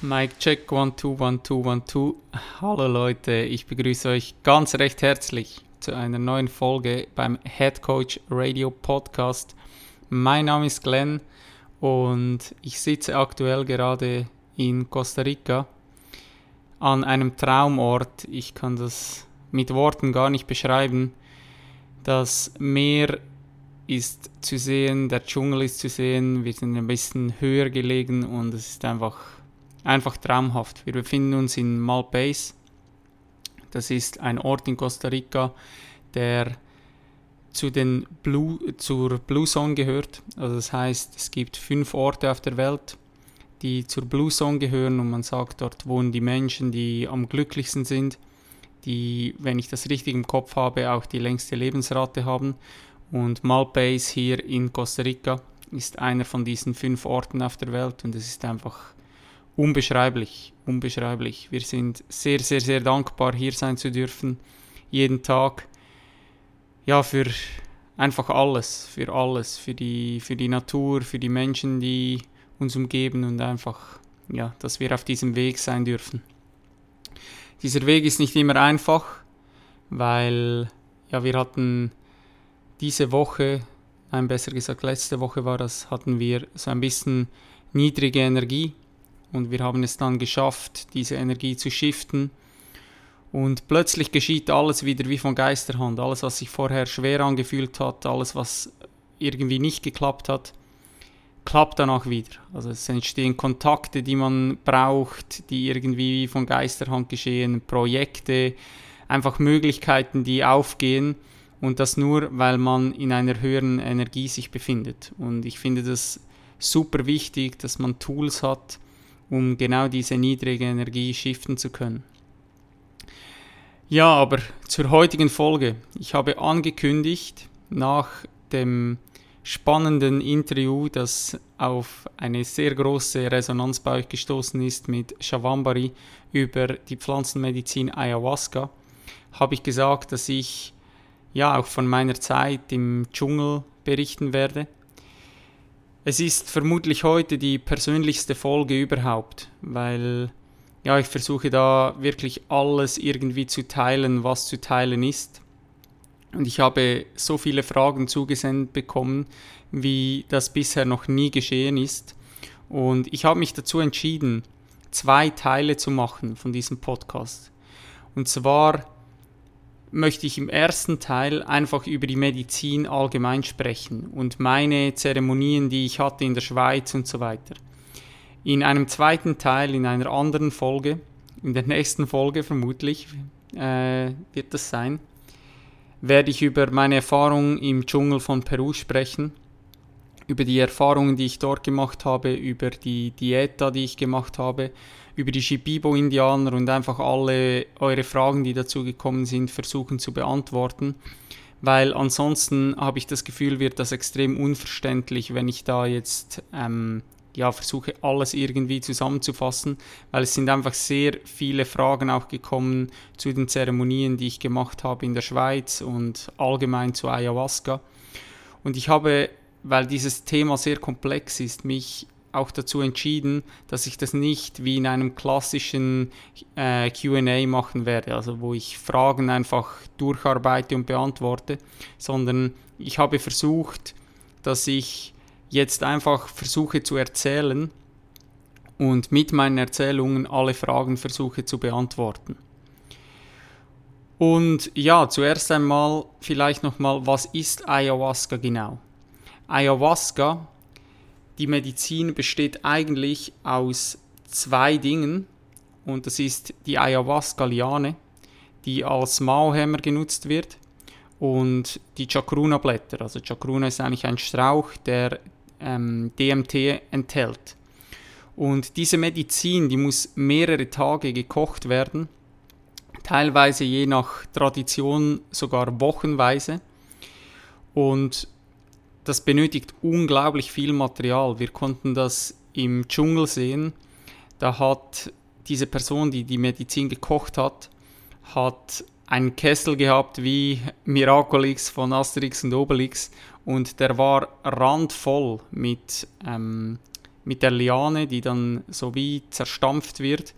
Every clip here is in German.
Mike Check 1 2 1 2 1 2. Hallo Leute, ich begrüße euch ganz recht herzlich zu einer neuen Folge beim Head Coach Radio Podcast. Mein Name ist Glenn und ich sitze aktuell gerade in Costa Rica an einem Traumort. Ich kann das mit Worten gar nicht beschreiben. Das Meer ist zu sehen, der Dschungel ist zu sehen, wir sind ein bisschen höher gelegen und es ist einfach einfach traumhaft. Wir befinden uns in Malpays. Das ist ein Ort in Costa Rica, der zu den Blue, zur Blue Zone gehört. Also das heißt, es gibt fünf Orte auf der Welt, die zur Blue Zone gehören und man sagt, dort wohnen die Menschen, die am glücklichsten sind, die, wenn ich das richtig im Kopf habe, auch die längste Lebensrate haben. Und Malpays hier in Costa Rica ist einer von diesen fünf Orten auf der Welt und es ist einfach unbeschreiblich, unbeschreiblich. Wir sind sehr, sehr, sehr dankbar, hier sein zu dürfen, jeden Tag. Ja, für einfach alles, für alles, für die, für die Natur, für die Menschen, die uns umgeben und einfach, ja, dass wir auf diesem Weg sein dürfen. Dieser Weg ist nicht immer einfach, weil, ja, wir hatten diese Woche, nein, besser gesagt, letzte Woche war das, hatten wir so ein bisschen niedrige Energie und wir haben es dann geschafft, diese Energie zu shiften. Und plötzlich geschieht alles wieder wie von Geisterhand. Alles, was sich vorher schwer angefühlt hat, alles, was irgendwie nicht geklappt hat, klappt danach wieder. Also es entstehen Kontakte, die man braucht, die irgendwie von Geisterhand geschehen, Projekte, einfach Möglichkeiten, die aufgehen. Und das nur, weil man in einer höheren Energie sich befindet. Und ich finde das super wichtig, dass man Tools hat, um genau diese niedrige Energie shiften zu können. Ja, aber zur heutigen Folge. Ich habe angekündigt, nach dem spannenden Interview, das auf eine sehr große Resonanz bei euch gestoßen ist mit Shavambari über die Pflanzenmedizin Ayahuasca, habe ich gesagt, dass ich ja auch von meiner Zeit im Dschungel berichten werde es ist vermutlich heute die persönlichste Folge überhaupt, weil ja, ich versuche da wirklich alles irgendwie zu teilen, was zu teilen ist. Und ich habe so viele Fragen zugesendet bekommen, wie das bisher noch nie geschehen ist. Und ich habe mich dazu entschieden, zwei Teile zu machen von diesem Podcast. Und zwar möchte ich im ersten Teil einfach über die Medizin allgemein sprechen und meine Zeremonien, die ich hatte in der Schweiz und so weiter. In einem zweiten Teil, in einer anderen Folge, in der nächsten Folge vermutlich äh, wird das sein, werde ich über meine Erfahrungen im Dschungel von Peru sprechen, über die Erfahrungen, die ich dort gemacht habe, über die Diäta, die ich gemacht habe, über die Shipibo-Indianer und einfach alle eure Fragen, die dazu gekommen sind, versuchen zu beantworten. Weil ansonsten habe ich das Gefühl, wird das extrem unverständlich, wenn ich da jetzt ähm, ja, versuche, alles irgendwie zusammenzufassen, weil es sind einfach sehr viele Fragen auch gekommen zu den Zeremonien, die ich gemacht habe in der Schweiz und allgemein zu Ayahuasca. Und ich habe, weil dieses Thema sehr komplex ist, mich auch dazu entschieden, dass ich das nicht wie in einem klassischen äh, QA machen werde, also wo ich Fragen einfach durcharbeite und beantworte, sondern ich habe versucht, dass ich jetzt einfach versuche zu erzählen und mit meinen Erzählungen alle Fragen versuche zu beantworten. Und ja, zuerst einmal vielleicht nochmal, was ist Ayahuasca genau? Ayahuasca die Medizin besteht eigentlich aus zwei Dingen und das ist die Ayahuasca-Liane, die als Mauhämmer genutzt wird und die Chacruna-Blätter. Also Chacruna ist eigentlich ein Strauch, der ähm, DMT enthält. Und diese Medizin, die muss mehrere Tage gekocht werden teilweise je nach Tradition sogar wochenweise. Und das benötigt unglaublich viel Material. Wir konnten das im Dschungel sehen. Da hat diese Person, die die Medizin gekocht hat, hat einen Kessel gehabt wie Miraculix von Asterix und Obelix und der war randvoll mit, ähm, mit der Liane, die dann so wie zerstampft wird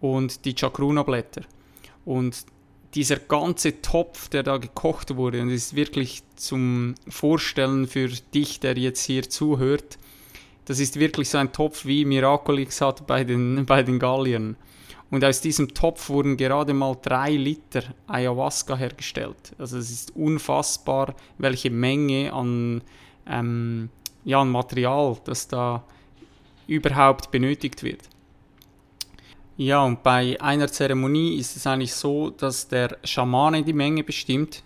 und die Chakruna-Blätter. Und dieser ganze Topf, der da gekocht wurde, und es ist wirklich zum Vorstellen für dich, der jetzt hier zuhört, das ist wirklich so ein Topf, wie Miraculix hat bei den, bei den Galliern. Und aus diesem Topf wurden gerade mal drei Liter Ayahuasca hergestellt. Also es ist unfassbar, welche Menge an, ähm, ja, an Material, das da überhaupt benötigt wird. Ja, und bei einer Zeremonie ist es eigentlich so, dass der Schamane die Menge bestimmt,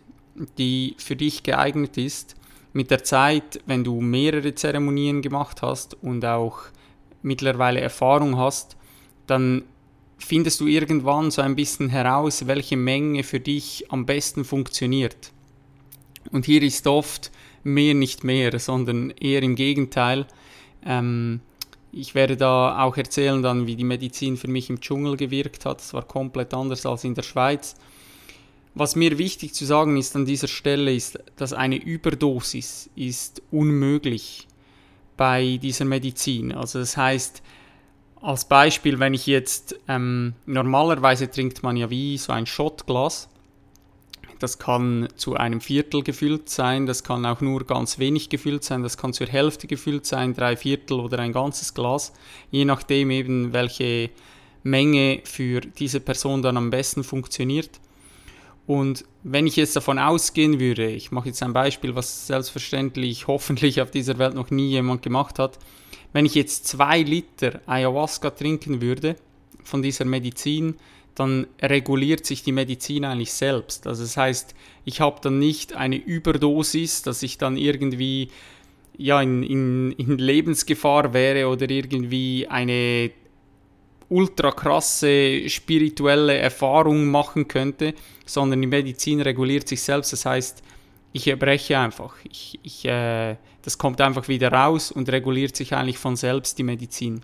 die für dich geeignet ist. Mit der Zeit, wenn du mehrere Zeremonien gemacht hast und auch mittlerweile Erfahrung hast, dann findest du irgendwann so ein bisschen heraus, welche Menge für dich am besten funktioniert. Und hier ist oft mehr nicht mehr, sondern eher im Gegenteil. Ähm, ich werde da auch erzählen dann, wie die Medizin für mich im Dschungel gewirkt hat. Es war komplett anders als in der Schweiz. Was mir wichtig zu sagen ist an dieser Stelle ist, dass eine Überdosis ist unmöglich bei dieser Medizin. Also das heißt, als Beispiel, wenn ich jetzt ähm, normalerweise trinkt man ja wie so ein Shotglas das kann zu einem Viertel gefüllt sein, das kann auch nur ganz wenig gefüllt sein, das kann zur Hälfte gefüllt sein, drei Viertel oder ein ganzes Glas, je nachdem eben welche Menge für diese Person dann am besten funktioniert. Und wenn ich jetzt davon ausgehen würde, ich mache jetzt ein Beispiel, was selbstverständlich hoffentlich auf dieser Welt noch nie jemand gemacht hat, wenn ich jetzt zwei Liter Ayahuasca trinken würde von dieser Medizin, dann reguliert sich die Medizin eigentlich selbst. Also das heißt, ich habe dann nicht eine Überdosis, dass ich dann irgendwie ja, in, in, in Lebensgefahr wäre oder irgendwie eine ultra krasse spirituelle Erfahrung machen könnte, sondern die Medizin reguliert sich selbst. Das heißt, ich erbreche einfach. Ich, ich, äh, das kommt einfach wieder raus und reguliert sich eigentlich von selbst die Medizin.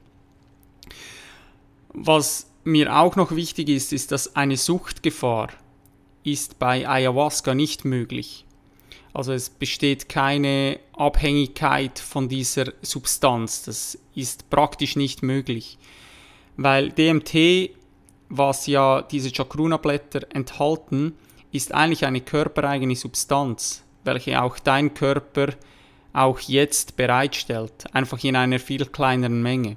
Was mir auch noch wichtig ist, ist, dass eine Suchtgefahr ist bei Ayahuasca nicht möglich. Also es besteht keine Abhängigkeit von dieser Substanz. Das ist praktisch nicht möglich. Weil DMT, was ja diese Chakruna-Blätter enthalten, ist eigentlich eine körpereigene Substanz, welche auch dein Körper auch jetzt bereitstellt, einfach in einer viel kleineren Menge.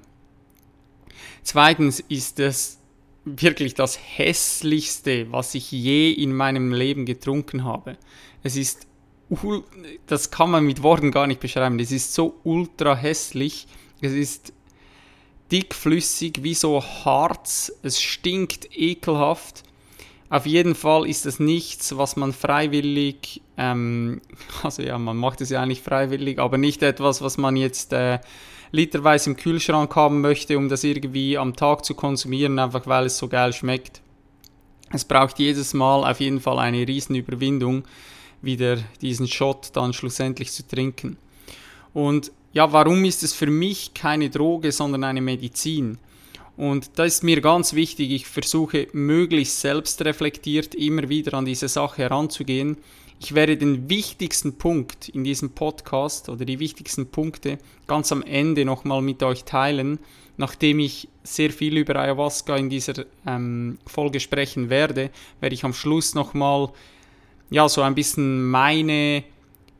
Zweitens ist es wirklich das hässlichste, was ich je in meinem Leben getrunken habe. Es ist, das kann man mit Worten gar nicht beschreiben. Es ist so ultra hässlich. Es ist dickflüssig wie so Harz. Es stinkt ekelhaft. Auf jeden Fall ist es nichts, was man freiwillig, ähm, also ja, man macht es ja eigentlich freiwillig, aber nicht etwas, was man jetzt äh, literweise im Kühlschrank haben möchte, um das irgendwie am Tag zu konsumieren, einfach weil es so geil schmeckt. Es braucht jedes Mal auf jeden Fall eine Riesenüberwindung, wieder diesen Shot dann schlussendlich zu trinken. Und ja, warum ist es für mich keine Droge, sondern eine Medizin? Und da ist mir ganz wichtig, ich versuche möglichst selbstreflektiert immer wieder an diese Sache heranzugehen ich werde den wichtigsten Punkt in diesem Podcast oder die wichtigsten Punkte ganz am Ende nochmal mit euch teilen, nachdem ich sehr viel über Ayahuasca in dieser ähm, Folge sprechen werde, werde ich am Schluss nochmal ja, so ein bisschen meine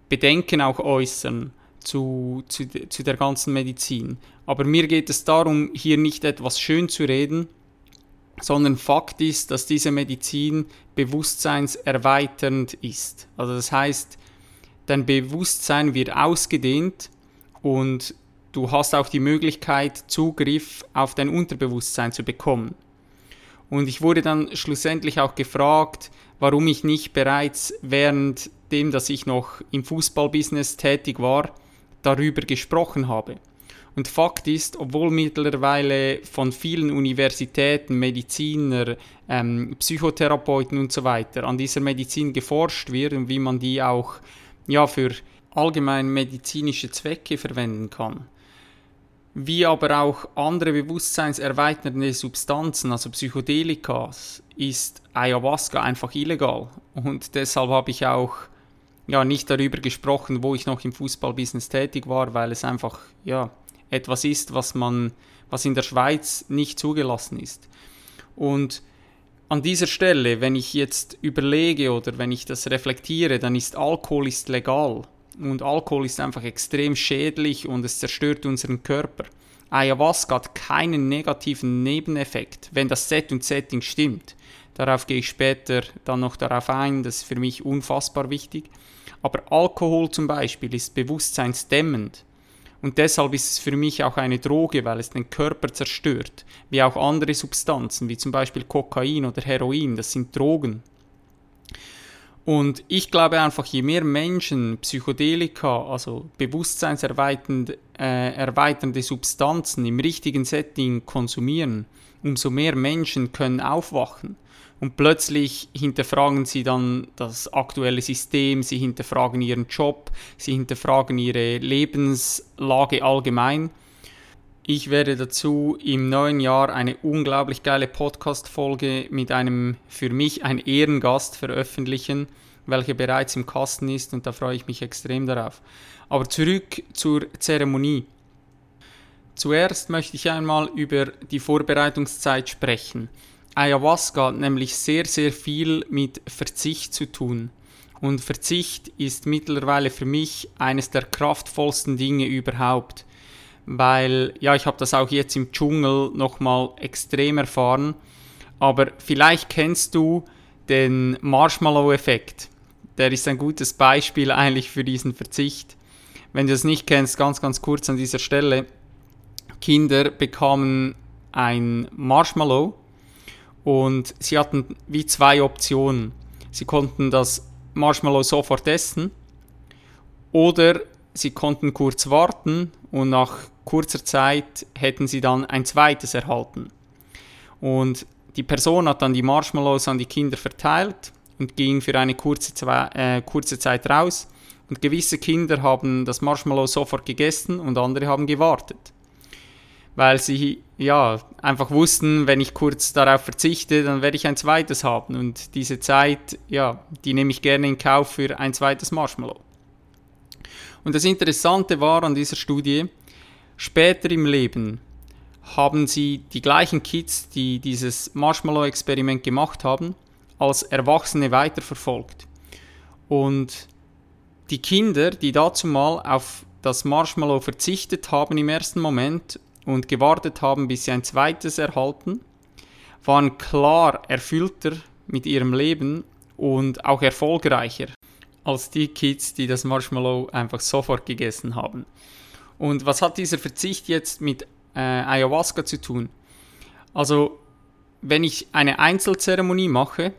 Bedenken auch äußern zu, zu, zu der ganzen Medizin. Aber mir geht es darum, hier nicht etwas schön zu reden, sondern Fakt ist, dass diese Medizin bewusstseinserweiternd ist. Also das heißt, dein Bewusstsein wird ausgedehnt und du hast auch die Möglichkeit, Zugriff auf dein Unterbewusstsein zu bekommen. Und ich wurde dann schlussendlich auch gefragt, warum ich nicht bereits während dem, dass ich noch im Fußballbusiness tätig war, darüber gesprochen habe. Und Fakt ist, obwohl mittlerweile von vielen Universitäten, Mediziner, ähm, Psychotherapeuten und so weiter an dieser Medizin geforscht wird und wie man die auch ja, für allgemein medizinische Zwecke verwenden kann, wie aber auch andere bewusstseinserweiternde Substanzen, also Psychedelikas, ist Ayahuasca einfach illegal. Und deshalb habe ich auch ja, nicht darüber gesprochen, wo ich noch im Fußballbusiness tätig war, weil es einfach ja, etwas ist, was, man, was in der Schweiz nicht zugelassen ist. Und an dieser Stelle, wenn ich jetzt überlege oder wenn ich das reflektiere, dann ist Alkohol ist legal. Und Alkohol ist einfach extrem schädlich und es zerstört unseren Körper. Ayahuasca hat keinen negativen Nebeneffekt, wenn das Set und Setting stimmt. Darauf gehe ich später dann noch darauf ein, das ist für mich unfassbar wichtig. Aber Alkohol zum Beispiel ist bewusstseinsdämmend. Und deshalb ist es für mich auch eine Droge, weil es den Körper zerstört. Wie auch andere Substanzen, wie zum Beispiel Kokain oder Heroin, das sind Drogen. Und ich glaube einfach, je mehr Menschen Psychedelika, also bewusstseinserweiternde äh, Substanzen im richtigen Setting konsumieren, umso mehr Menschen können aufwachen. Und plötzlich hinterfragen sie dann das aktuelle System, sie hinterfragen ihren Job, sie hinterfragen ihre Lebenslage allgemein. Ich werde dazu im neuen Jahr eine unglaublich geile Podcast-Folge mit einem für mich ein Ehrengast veröffentlichen, welcher bereits im Kasten ist und da freue ich mich extrem darauf. Aber zurück zur Zeremonie. Zuerst möchte ich einmal über die Vorbereitungszeit sprechen. Ayahuasca nämlich sehr, sehr viel mit Verzicht zu tun. Und Verzicht ist mittlerweile für mich eines der kraftvollsten Dinge überhaupt weil ja, ich habe das auch jetzt im Dschungel nochmal extrem erfahren. Aber vielleicht kennst du den Marshmallow-Effekt. Der ist ein gutes Beispiel eigentlich für diesen Verzicht. Wenn du es nicht kennst, ganz, ganz kurz an dieser Stelle. Kinder bekamen ein Marshmallow und sie hatten wie zwei Optionen. Sie konnten das Marshmallow sofort essen oder sie konnten kurz warten und nach kurzer Zeit hätten sie dann ein zweites erhalten. Und die Person hat dann die Marshmallows an die Kinder verteilt und ging für eine kurze, äh, kurze Zeit raus. Und gewisse Kinder haben das Marshmallow sofort gegessen und andere haben gewartet. Weil sie ja einfach wussten, wenn ich kurz darauf verzichte, dann werde ich ein zweites haben. Und diese Zeit, ja, die nehme ich gerne in Kauf für ein zweites Marshmallow. Und das Interessante war an dieser Studie, Später im Leben haben sie die gleichen Kids, die dieses Marshmallow-Experiment gemacht haben, als Erwachsene weiterverfolgt. Und die Kinder, die dazu mal auf das Marshmallow verzichtet haben im ersten Moment und gewartet haben, bis sie ein zweites erhalten, waren klar erfüllter mit ihrem Leben und auch erfolgreicher als die Kids, die das Marshmallow einfach sofort gegessen haben. Und was hat dieser Verzicht jetzt mit äh, Ayahuasca zu tun? Also, wenn ich eine Einzelzeremonie mache,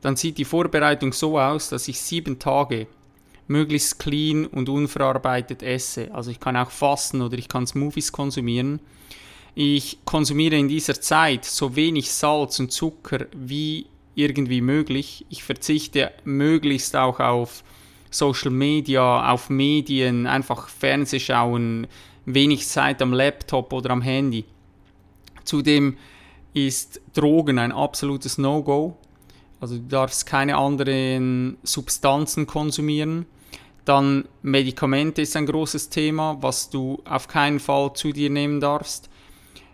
dann sieht die Vorbereitung so aus, dass ich sieben Tage möglichst clean und unverarbeitet esse. Also ich kann auch fasten oder ich kann Smoothies konsumieren. Ich konsumiere in dieser Zeit so wenig Salz und Zucker wie irgendwie möglich. Ich verzichte möglichst auch auf Social Media, auf Medien, einfach Fernsehschauen, wenig Zeit am Laptop oder am Handy. Zudem ist Drogen ein absolutes No-Go. Also du darfst keine anderen Substanzen konsumieren. Dann Medikamente ist ein großes Thema, was du auf keinen Fall zu dir nehmen darfst.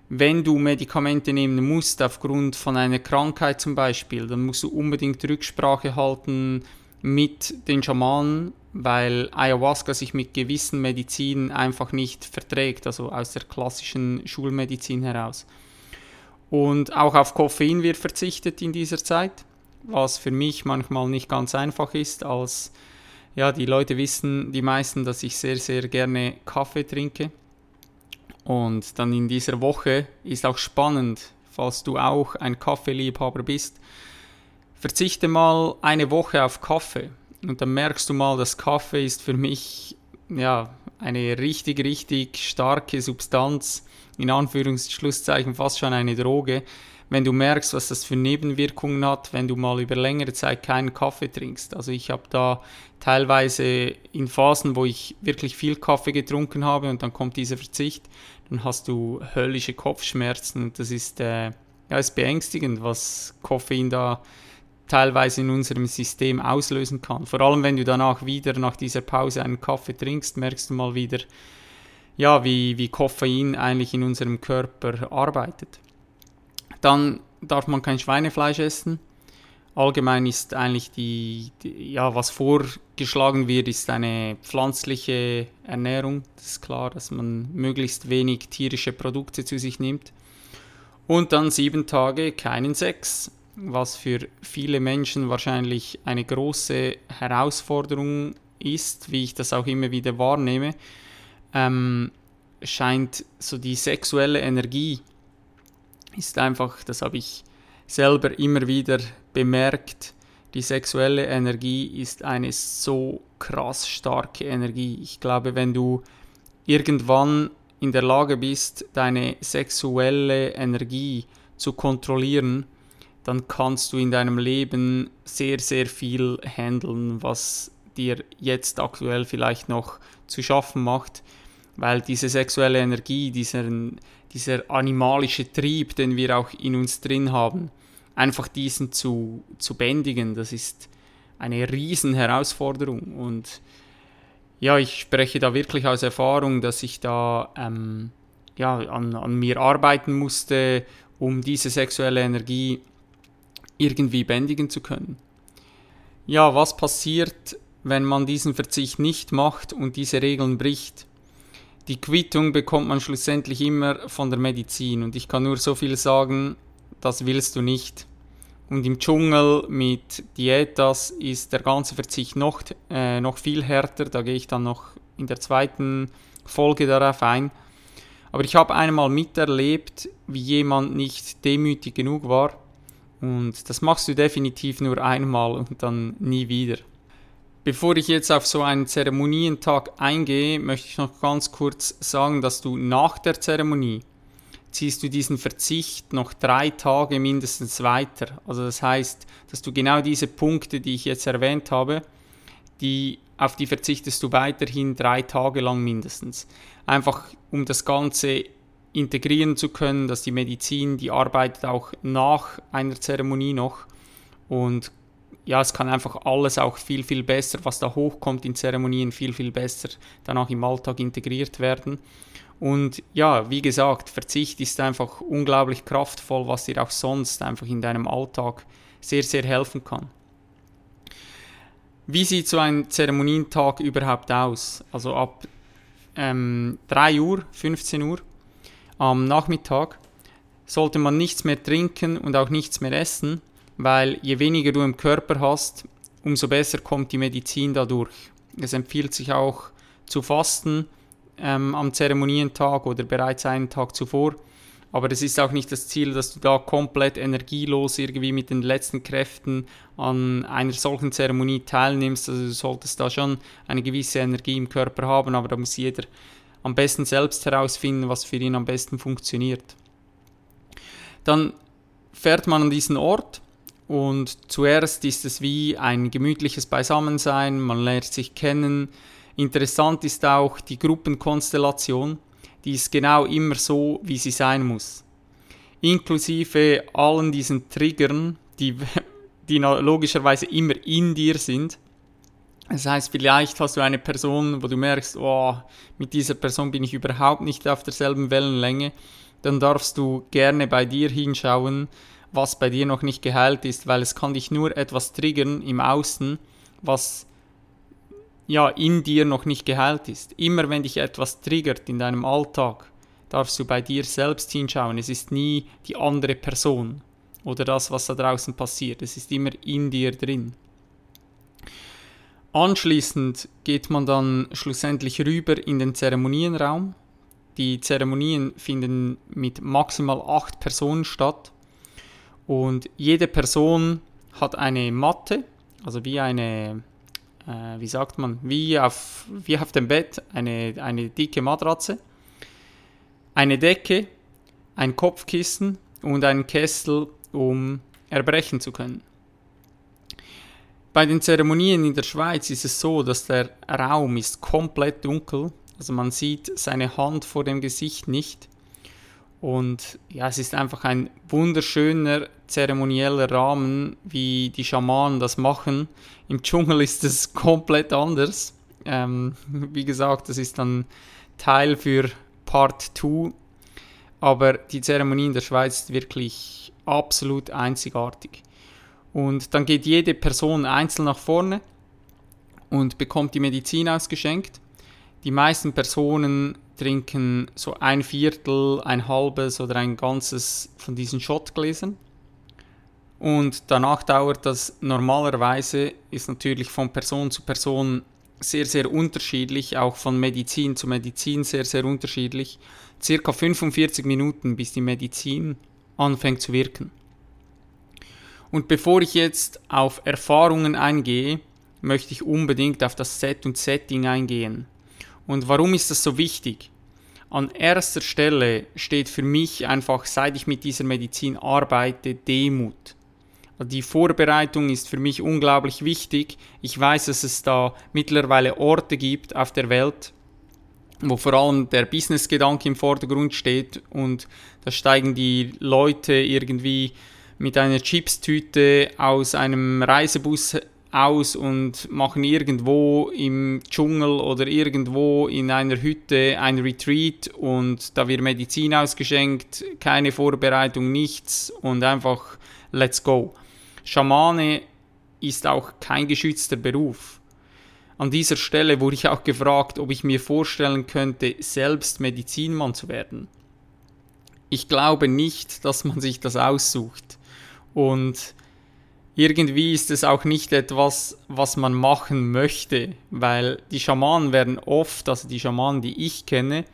Wenn du Medikamente nehmen musst, aufgrund von einer Krankheit zum Beispiel, dann musst du unbedingt Rücksprache halten mit den Schamanen, weil Ayahuasca sich mit gewissen Medizinen einfach nicht verträgt, also aus der klassischen Schulmedizin heraus. Und auch auf Koffein wird verzichtet in dieser Zeit, was für mich manchmal nicht ganz einfach ist, als ja, die Leute wissen, die meisten, dass ich sehr, sehr gerne Kaffee trinke. Und dann in dieser Woche ist auch spannend, falls du auch ein Kaffeeliebhaber bist, verzichte mal eine Woche auf Kaffee und dann merkst du mal, dass Kaffee ist für mich ja eine richtig, richtig starke Substanz, in Anführungsschlusszeichen fast schon eine Droge, wenn du merkst, was das für Nebenwirkungen hat, wenn du mal über längere Zeit keinen Kaffee trinkst. Also ich habe da teilweise in Phasen, wo ich wirklich viel Kaffee getrunken habe und dann kommt dieser Verzicht, dann hast du höllische Kopfschmerzen und das ist, äh, ja, ist beängstigend, was Koffein da teilweise in unserem System auslösen kann. Vor allem, wenn du danach wieder nach dieser Pause einen Kaffee trinkst, merkst du mal wieder, ja, wie, wie Koffein eigentlich in unserem Körper arbeitet. Dann darf man kein Schweinefleisch essen. Allgemein ist eigentlich die, die, ja, was vorgeschlagen wird, ist eine pflanzliche Ernährung. Das ist klar, dass man möglichst wenig tierische Produkte zu sich nimmt. Und dann sieben Tage keinen Sex was für viele Menschen wahrscheinlich eine große Herausforderung ist, wie ich das auch immer wieder wahrnehme, ähm, scheint so die sexuelle Energie ist einfach, das habe ich selber immer wieder bemerkt, die sexuelle Energie ist eine so krass starke Energie. Ich glaube, wenn du irgendwann in der Lage bist, deine sexuelle Energie zu kontrollieren, dann kannst du in deinem Leben sehr, sehr viel handeln, was dir jetzt aktuell vielleicht noch zu schaffen macht, weil diese sexuelle Energie, dieser, dieser animalische Trieb, den wir auch in uns drin haben, einfach diesen zu, zu bändigen, das ist eine riesen Herausforderung und ja, ich spreche da wirklich aus Erfahrung, dass ich da ähm, ja, an, an mir arbeiten musste, um diese sexuelle Energie irgendwie bändigen zu können. Ja, was passiert, wenn man diesen Verzicht nicht macht und diese Regeln bricht? Die Quittung bekommt man schlussendlich immer von der Medizin und ich kann nur so viel sagen, das willst du nicht. Und im Dschungel mit Dietas ist der ganze Verzicht noch, äh, noch viel härter, da gehe ich dann noch in der zweiten Folge darauf ein. Aber ich habe einmal miterlebt, wie jemand nicht demütig genug war und das machst du definitiv nur einmal und dann nie wieder. Bevor ich jetzt auf so einen Zeremonientag eingehe, möchte ich noch ganz kurz sagen, dass du nach der Zeremonie ziehst du diesen Verzicht noch drei Tage mindestens weiter. Also das heißt, dass du genau diese Punkte, die ich jetzt erwähnt habe, die, auf die verzichtest du weiterhin drei Tage lang mindestens. Einfach um das Ganze integrieren zu können, dass die Medizin, die arbeitet auch nach einer Zeremonie noch und ja, es kann einfach alles auch viel, viel besser, was da hochkommt in Zeremonien, viel, viel besser danach im Alltag integriert werden. Und ja, wie gesagt, Verzicht ist einfach unglaublich kraftvoll, was dir auch sonst einfach in deinem Alltag sehr, sehr helfen kann. Wie sieht so ein Zeremonientag überhaupt aus? Also ab ähm, 3 Uhr, 15 Uhr am Nachmittag sollte man nichts mehr trinken und auch nichts mehr essen, weil je weniger du im Körper hast, umso besser kommt die Medizin dadurch. Es empfiehlt sich auch zu fasten ähm, am Zeremonientag oder bereits einen Tag zuvor. Aber es ist auch nicht das Ziel, dass du da komplett energielos irgendwie mit den letzten Kräften an einer solchen Zeremonie teilnimmst. Also du solltest da schon eine gewisse Energie im Körper haben, aber da muss jeder am besten selbst herausfinden, was für ihn am besten funktioniert. Dann fährt man an diesen Ort und zuerst ist es wie ein gemütliches Beisammensein, man lernt sich kennen. Interessant ist auch die Gruppenkonstellation, die ist genau immer so, wie sie sein muss. Inklusive allen diesen Triggern, die, die logischerweise immer in dir sind. Das heißt, vielleicht hast du eine Person, wo du merkst, oh, mit dieser Person bin ich überhaupt nicht auf derselben Wellenlänge. Dann darfst du gerne bei dir hinschauen, was bei dir noch nicht geheilt ist, weil es kann dich nur etwas triggern im Außen, was ja in dir noch nicht geheilt ist. Immer wenn dich etwas triggert in deinem Alltag, darfst du bei dir selbst hinschauen. Es ist nie die andere Person oder das, was da draußen passiert. Es ist immer in dir drin. Anschließend geht man dann schlussendlich rüber in den Zeremonienraum. Die Zeremonien finden mit maximal acht Personen statt und jede Person hat eine Matte, also wie eine äh, wie sagt man, wie auf, wie auf dem Bett eine, eine dicke Matratze, eine Decke, ein Kopfkissen und einen Kessel, um erbrechen zu können. Bei den Zeremonien in der Schweiz ist es so, dass der Raum ist komplett dunkel, also man sieht seine Hand vor dem Gesicht nicht. Und ja, es ist einfach ein wunderschöner zeremonieller Rahmen, wie die Schamanen das machen. Im Dschungel ist es komplett anders. Ähm, wie gesagt, das ist dann Teil für Part 2. Aber die Zeremonie in der Schweiz ist wirklich absolut einzigartig. Und dann geht jede Person einzeln nach vorne und bekommt die Medizin ausgeschenkt. Die meisten Personen trinken so ein Viertel, ein halbes oder ein ganzes von diesen Schottgläsern. Und danach dauert das normalerweise, ist natürlich von Person zu Person sehr, sehr unterschiedlich, auch von Medizin zu Medizin sehr, sehr unterschiedlich. Circa 45 Minuten, bis die Medizin anfängt zu wirken. Und bevor ich jetzt auf Erfahrungen eingehe, möchte ich unbedingt auf das Set und Setting eingehen. Und warum ist das so wichtig? An erster Stelle steht für mich einfach, seit ich mit dieser Medizin arbeite, Demut. Die Vorbereitung ist für mich unglaublich wichtig. Ich weiß, dass es da mittlerweile Orte gibt auf der Welt, wo vor allem der Business-Gedanke im Vordergrund steht und da steigen die Leute irgendwie mit einer Chipstüte aus einem Reisebus aus und machen irgendwo im Dschungel oder irgendwo in einer Hütte ein Retreat und da wird Medizin ausgeschenkt, keine Vorbereitung, nichts und einfach let's go. Schamane ist auch kein geschützter Beruf. An dieser Stelle wurde ich auch gefragt, ob ich mir vorstellen könnte, selbst Medizinmann zu werden. Ich glaube nicht, dass man sich das aussucht. Und irgendwie ist es auch nicht etwas, was man machen möchte, weil die Schamanen werden oft, also die Schamanen, die ich kenne,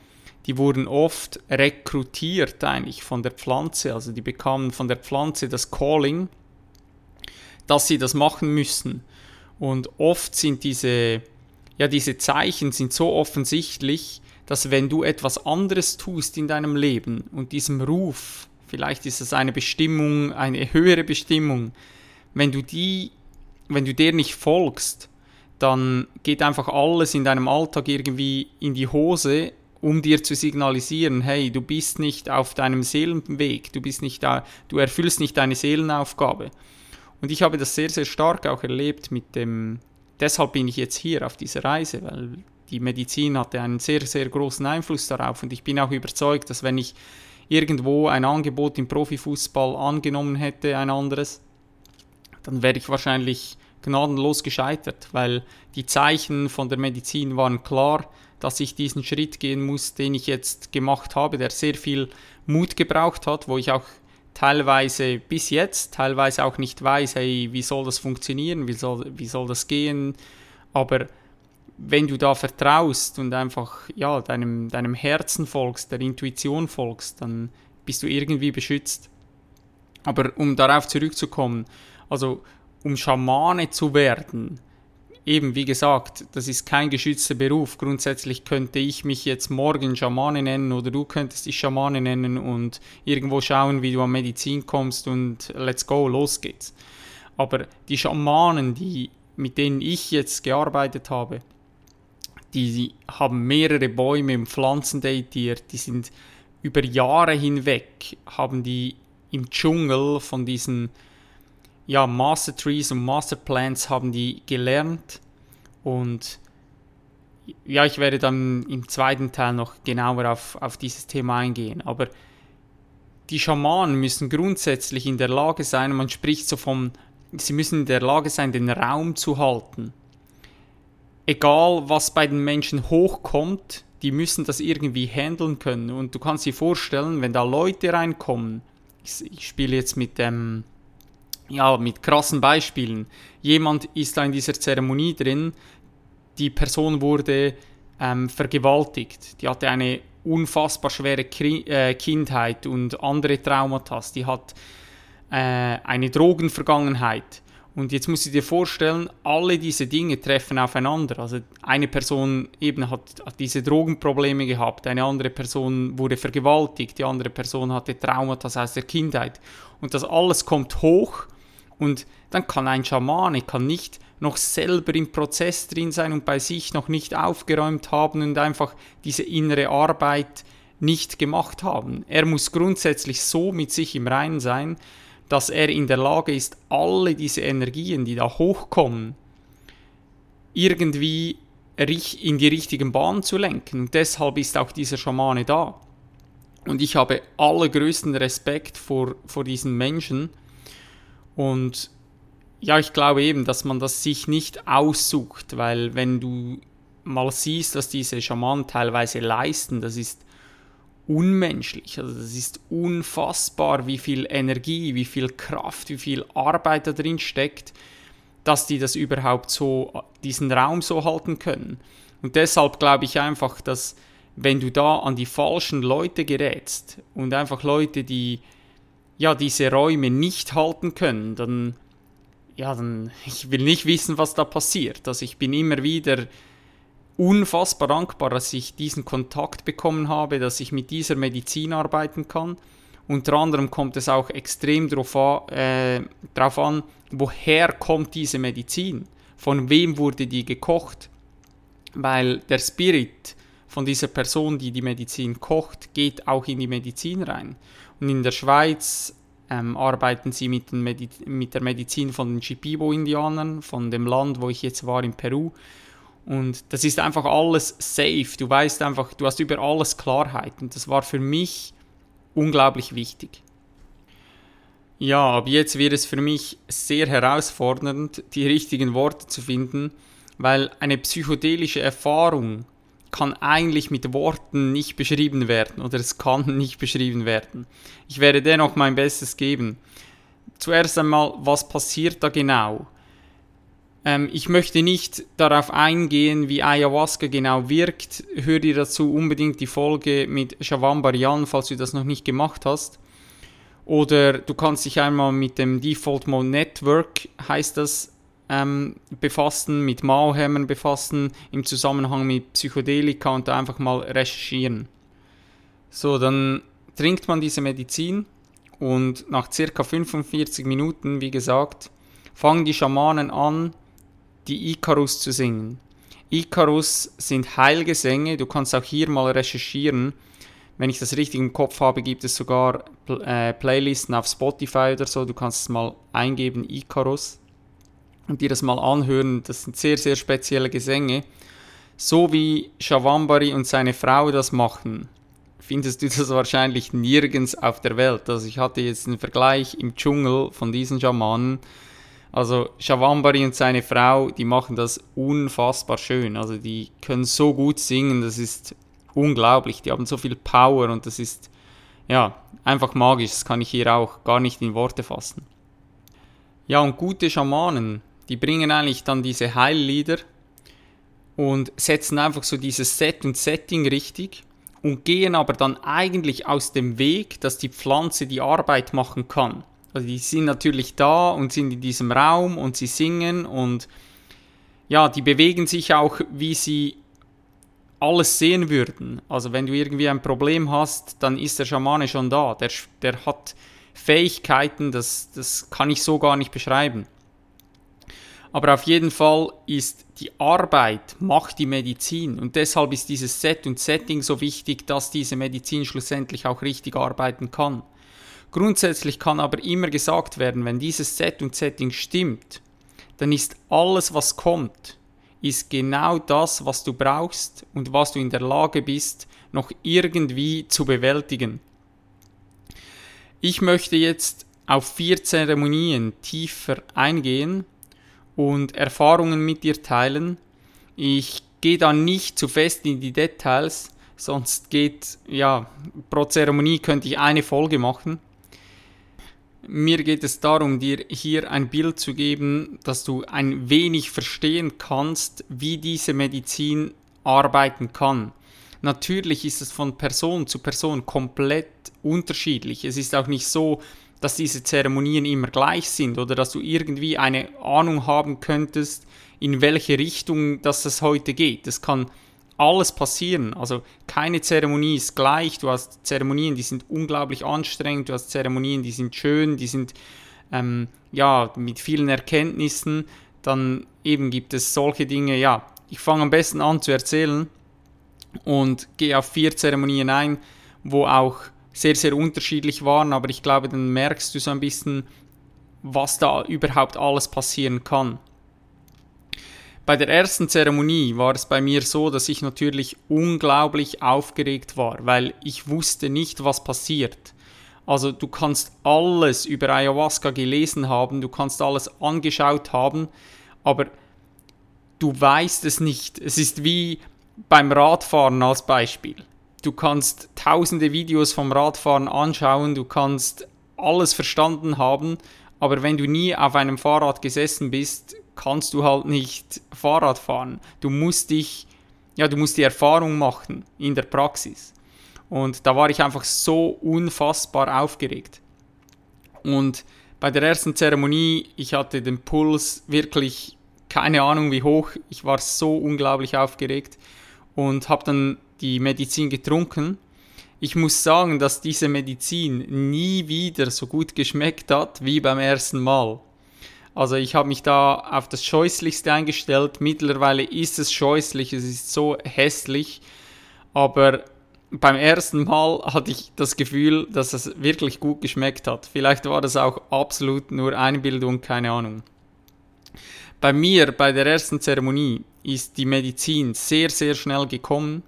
die wurden oft rekrutiert eigentlich von der Pflanze, also die bekamen von der Pflanze das Calling, dass sie das machen müssen. Und oft sind diese, ja, diese Zeichen sind so offensichtlich, dass wenn du etwas anderes tust in deinem Leben und diesem Ruf Vielleicht ist es eine Bestimmung, eine höhere Bestimmung. Wenn du die, wenn du der nicht folgst, dann geht einfach alles in deinem Alltag irgendwie in die Hose, um dir zu signalisieren, hey, du bist nicht auf deinem Seelenweg, du bist nicht da, du erfüllst nicht deine Seelenaufgabe. Und ich habe das sehr, sehr stark auch erlebt mit dem, deshalb bin ich jetzt hier auf dieser Reise, weil die Medizin hatte einen sehr, sehr großen Einfluss darauf und ich bin auch überzeugt, dass wenn ich irgendwo ein Angebot im Profifußball angenommen hätte, ein anderes, dann wäre ich wahrscheinlich gnadenlos gescheitert, weil die Zeichen von der Medizin waren klar, dass ich diesen Schritt gehen muss, den ich jetzt gemacht habe, der sehr viel Mut gebraucht hat, wo ich auch teilweise bis jetzt, teilweise auch nicht weiß, hey, wie soll das funktionieren, wie soll, wie soll das gehen, aber wenn du da vertraust und einfach ja, deinem, deinem Herzen folgst, der Intuition folgst, dann bist du irgendwie beschützt. Aber um darauf zurückzukommen, also um Schamane zu werden, eben wie gesagt, das ist kein geschützter Beruf. Grundsätzlich könnte ich mich jetzt morgen Schamane nennen oder du könntest dich Schamane nennen und irgendwo schauen, wie du an Medizin kommst und let's go, los geht's. Aber die Schamanen, die, mit denen ich jetzt gearbeitet habe, die haben mehrere Bäume und Pflanzen datiert, die sind über Jahre hinweg, haben die im Dschungel von diesen ja, Master Trees und Master Plants haben die gelernt. Und ja, ich werde dann im zweiten Teil noch genauer auf, auf dieses Thema eingehen, aber die Schamanen müssen grundsätzlich in der Lage sein, man spricht so von, sie müssen in der Lage sein, den Raum zu halten. Egal was bei den Menschen hochkommt, die müssen das irgendwie handeln können. Und du kannst dir vorstellen, wenn da Leute reinkommen, ich, ich spiele jetzt mit dem, ja, mit krassen Beispielen. Jemand ist da in dieser Zeremonie drin, die Person wurde ähm, vergewaltigt, die hatte eine unfassbar schwere Ki äh, Kindheit und andere Traumata, die hat äh, eine Drogenvergangenheit Und jetzt musst du dir vorstellen, alle diese Dinge treffen aufeinander. Also eine Person eben hat, hat, diese Drogenprobleme gehabt, eine andere Person wurde vergewaltigt, die andere Person hatte Traumata aus der Kindheit. Und das alles kommt hoch und dann kann ein Schamane kann nicht noch selber im Prozess drin sein und bei sich noch nicht aufgeräumt haben und einfach diese innere Arbeit nicht gemacht haben. Er muss grundsätzlich so mit sich im Reinen sein, dass er in der Lage ist, alle diese Energien, die da hochkommen, irgendwie in die richtigen Bahnen zu lenken. Und deshalb ist auch dieser Schamane da. Und ich habe allergrößten Respekt vor, vor diesen Menschen. Und ja, ich glaube eben, dass man das sich nicht aussucht, weil wenn du mal siehst, was diese Schamanen teilweise leisten, das ist unmenschlich. Also das ist unfassbar, wie viel Energie, wie viel Kraft, wie viel Arbeit da drin steckt, dass die das überhaupt so, diesen Raum so halten können. Und deshalb glaube ich einfach, dass wenn du da an die falschen Leute gerätst und einfach Leute, die ja diese Räume nicht halten können, dann ja, dann ich will nicht wissen, was da passiert. Also ich bin immer wieder unfassbar dankbar, dass ich diesen Kontakt bekommen habe, dass ich mit dieser Medizin arbeiten kann. Unter anderem kommt es auch extrem darauf an, äh, an, woher kommt diese Medizin, von wem wurde die gekocht, weil der Spirit von dieser Person, die die Medizin kocht, geht auch in die Medizin rein. Und in der Schweiz ähm, arbeiten sie mit, mit, der Medizin von den Shipibo-Indianern, von dem Land, wo ich jetzt war, in Peru. Und das ist einfach alles safe. Du weißt einfach, du hast über alles Klarheit. Und das war für mich unglaublich wichtig. Ja, ab jetzt wird es für mich sehr herausfordernd, die richtigen Worte zu finden, weil eine psychedelische Erfahrung kann eigentlich mit Worten nicht beschrieben werden oder es kann nicht beschrieben werden. Ich werde dennoch mein Bestes geben. Zuerst einmal, was passiert da genau? Ähm, ich möchte nicht darauf eingehen, wie Ayahuasca genau wirkt. Hör dir dazu unbedingt die Folge mit Shavambarian, falls du das noch nicht gemacht hast. Oder du kannst dich einmal mit dem Default Mode Network, heißt das, ähm, befassen, mit Mauhämmern befassen, im Zusammenhang mit Psychedelika und da einfach mal recherchieren. So, dann trinkt man diese Medizin und nach circa 45 Minuten, wie gesagt, fangen die Schamanen an, die Icarus zu singen. Icarus sind Heilgesänge, du kannst auch hier mal recherchieren. Wenn ich das richtig im Kopf habe, gibt es sogar äh, Playlisten auf Spotify oder so. Du kannst es mal eingeben, Icarus, und dir das mal anhören. Das sind sehr, sehr spezielle Gesänge. So wie Shavambari und seine Frau das machen, findest du das wahrscheinlich nirgends auf der Welt. Also ich hatte jetzt einen Vergleich im Dschungel von diesen Schamanen also Shavambari und seine Frau, die machen das unfassbar schön. Also die können so gut singen, das ist unglaublich. Die haben so viel Power und das ist ja einfach magisch. Das kann ich hier auch gar nicht in Worte fassen. Ja, und gute Schamanen, die bringen eigentlich dann diese Heillieder und setzen einfach so dieses Set und Setting richtig und gehen aber dann eigentlich aus dem Weg, dass die Pflanze die Arbeit machen kann. Also die sind natürlich da und sind in diesem Raum und sie singen und ja, die bewegen sich auch, wie sie alles sehen würden. Also wenn du irgendwie ein Problem hast, dann ist der Schamane schon da. Der, der hat Fähigkeiten, das, das kann ich so gar nicht beschreiben. Aber auf jeden Fall ist die Arbeit, macht die Medizin. Und deshalb ist dieses Set und Setting so wichtig, dass diese Medizin schlussendlich auch richtig arbeiten kann. Grundsätzlich kann aber immer gesagt werden, wenn dieses Set und Setting stimmt, dann ist alles, was kommt, ist genau das, was du brauchst und was du in der Lage bist, noch irgendwie zu bewältigen. Ich möchte jetzt auf vier Zeremonien tiefer eingehen und Erfahrungen mit dir teilen. Ich gehe da nicht zu fest in die Details, sonst geht, ja, pro Zeremonie könnte ich eine Folge machen. Mir geht es darum, dir hier ein Bild zu geben, dass du ein wenig verstehen kannst, wie diese Medizin arbeiten kann. Natürlich ist es von Person zu Person komplett unterschiedlich. Es ist auch nicht so, dass diese Zeremonien immer gleich sind oder dass du irgendwie eine Ahnung haben könntest, in welche Richtung das es heute geht. Das kann alles passieren. Also keine Zeremonie ist gleich. Du hast Zeremonien, die sind unglaublich anstrengend. Du hast Zeremonien, die sind schön, die sind ähm, ja mit vielen Erkenntnissen. Dann eben gibt es solche Dinge. Ja, ich fange am besten an zu erzählen und gehe auf vier Zeremonien ein, wo auch sehr, sehr unterschiedlich waren, aber ich glaube, dann merkst du so ein bisschen, was da überhaupt alles passieren kann. Bei der ersten Zeremonie war es bei mir so, dass ich natürlich unglaublich aufgeregt war, weil ich wusste nicht, was passiert. Also du kannst alles über Ayahuasca gelesen haben, du kannst alles angeschaut haben, aber du weißt es nicht. Es ist wie beim Radfahren als Beispiel. Du kannst tausende Videos vom Radfahren anschauen, du kannst alles verstanden haben, aber wenn du nie auf einem Fahrrad gesessen bist, kannst du halt nicht Fahrrad fahren. Du musst dich, ja, du musst die Erfahrung machen in der Praxis. Und da war ich einfach so unfassbar aufgeregt. Und bei der ersten Zeremonie, ich hatte den Puls wirklich keine Ahnung wie hoch. Ich war so unglaublich aufgeregt und habe dann die Medizin getrunken. Ich muss sagen, dass diese Medizin nie wieder so gut geschmeckt hat wie beim ersten Mal. Also ich habe mich da auf das Scheußlichste eingestellt. Mittlerweile ist es scheußlich, es ist so hässlich. Aber beim ersten Mal hatte ich das Gefühl, dass es wirklich gut geschmeckt hat. Vielleicht war das auch absolut nur Einbildung, keine Ahnung. Bei mir, bei der ersten Zeremonie, ist die Medizin sehr, sehr schnell gekommen.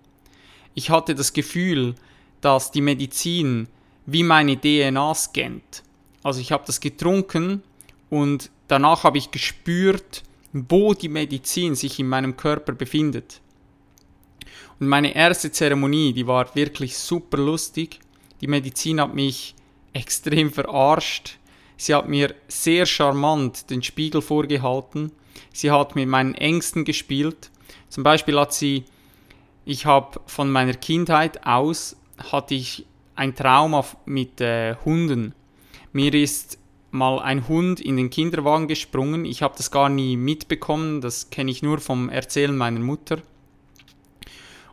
Ich hatte das Gefühl, dass die Medizin wie meine DNA scannt. Also ich habe das getrunken und danach habe ich gespürt, wo die Medizin sich in meinem Körper befindet. Und meine erste Zeremonie, die war wirklich super lustig. Die Medizin hat mich extrem verarscht. Sie hat mir sehr charmant den Spiegel vorgehalten. Sie hat mit meinen Ängsten gespielt. Zum Beispiel hat sie, ich habe von meiner Kindheit aus, hatte ich ein Trauma mit äh, Hunden. Mir ist mal ein Hund in den Kinderwagen gesprungen. Ich habe das gar nie mitbekommen, das kenne ich nur vom Erzählen meiner Mutter.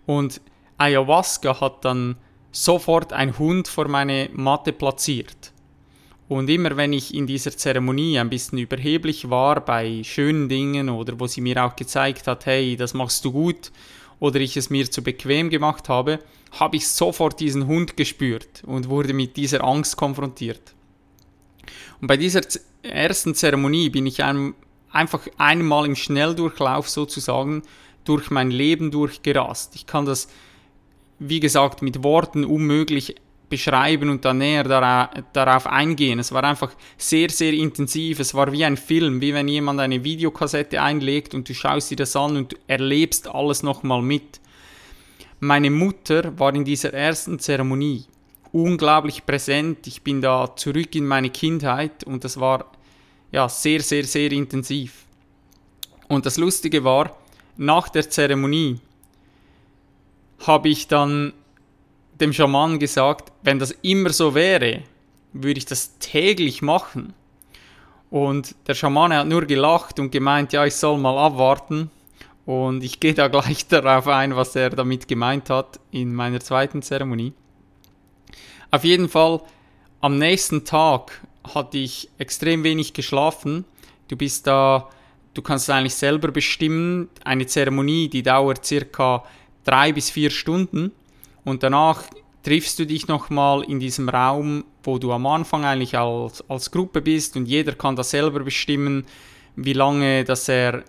Und Ayahuasca hat dann sofort ein Hund vor meine Matte platziert. Und immer wenn ich in dieser Zeremonie ein bisschen überheblich war bei schönen Dingen oder wo sie mir auch gezeigt hat, hey, das machst du gut, oder ich es mir zu bequem gemacht habe, habe ich sofort diesen Hund gespürt und wurde mit dieser Angst konfrontiert. Und bei dieser ersten Zeremonie bin ich einem, einfach einmal im Schnelldurchlauf sozusagen durch mein Leben durchgerast. Ich kann das, wie gesagt, mit Worten unmöglich beschreiben und dann näher darauf eingehen. Es war einfach sehr, sehr intensiv. Es war wie ein Film, wie wenn jemand eine Videokassette einlegt und du schaust dir das an und erlebst alles nochmal mit. Meine Mutter war in dieser ersten Zeremonie unglaublich präsent. Ich bin da zurück in meine Kindheit und das war ja sehr, sehr, sehr intensiv. Und das Lustige war, nach der Zeremonie habe ich dann dem Schaman gesagt, wenn das immer so wäre, würde ich das täglich machen. Und der Schamane hat nur gelacht und gemeint, ja, ich soll mal abwarten. Und ich gehe da gleich darauf ein, was er damit gemeint hat in meiner zweiten Zeremonie. Auf jeden Fall, am nächsten Tag hatte ich extrem wenig geschlafen. Du bist da, du kannst eigentlich selber bestimmen. Eine Zeremonie, die dauert circa drei bis vier Stunden. Und danach triffst du dich nochmal in diesem Raum, wo du am Anfang eigentlich als, als Gruppe bist und jeder kann da selber bestimmen, wie lange dass er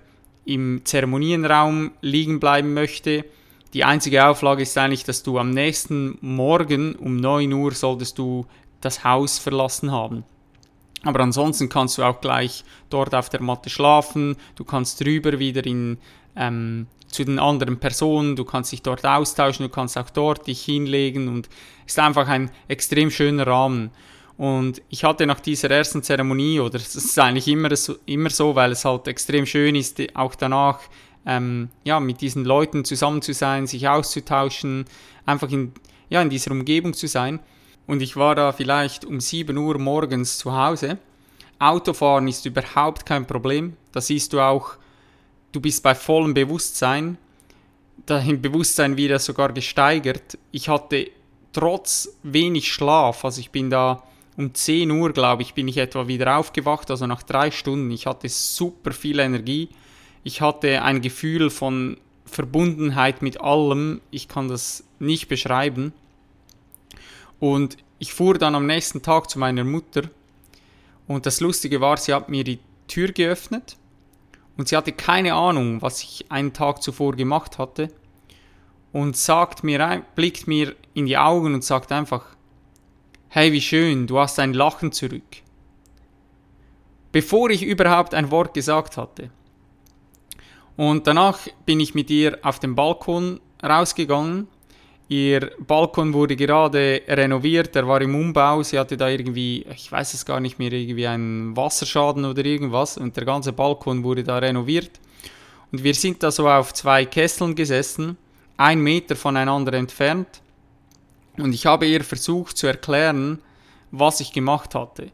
im Zeremonienraum liegen bleiben möchte. Die einzige Auflage ist eigentlich, dass du am nächsten Morgen um 9 Uhr solltest du das Haus verlassen haben. Aber ansonsten kannst du auch gleich dort auf der Matte schlafen, du kannst drüber wieder in, ähm, zu den anderen Personen, du kannst dich dort austauschen, du kannst auch dort dich hinlegen und es ist einfach ein extrem schöner Rahmen. Und ich hatte nach dieser ersten Zeremonie, oder es ist eigentlich immer so, immer so, weil es halt extrem schön ist, auch danach ähm, ja, mit diesen Leuten zusammen zu sein, sich auszutauschen, einfach in, ja, in dieser Umgebung zu sein. und ich war da vielleicht um 7 Uhr morgens zu Hause. Autofahren ist überhaupt kein Problem. Da siehst du auch, du bist bei vollem Bewusstsein. Dein Bewusstsein wieder sogar gesteigert. Ich hatte trotz wenig Schlaf, also ich bin da um 10 Uhr, glaube ich, bin ich etwa wieder aufgewacht, also nach drei Stunden. Ich hatte super viel Energie. Ich hatte ein Gefühl von Verbundenheit mit allem. Ich kann das nicht beschreiben. Und ich fuhr dann am nächsten Tag zu meiner Mutter. Und das Lustige war, sie hat mir die Tür geöffnet. Und sie hatte keine Ahnung, was ich einen Tag zuvor gemacht hatte. Und sagt mir, blickt mir in die Augen und sagt einfach, hey, wie schön, du hast ein Lachen zurück. Bevor ich überhaupt ein Wort gesagt hatte. Und danach bin ich mit ihr auf den Balkon rausgegangen. Ihr Balkon wurde gerade renoviert, er war im Umbau. Sie hatte da irgendwie, ich weiß es gar nicht mehr, irgendwie einen Wasserschaden oder irgendwas. Und der ganze Balkon wurde da renoviert. Und wir sind da so auf zwei Kesseln gesessen, ein Meter voneinander entfernt. Und ich habe ihr versucht zu erklären, was ich gemacht hatte.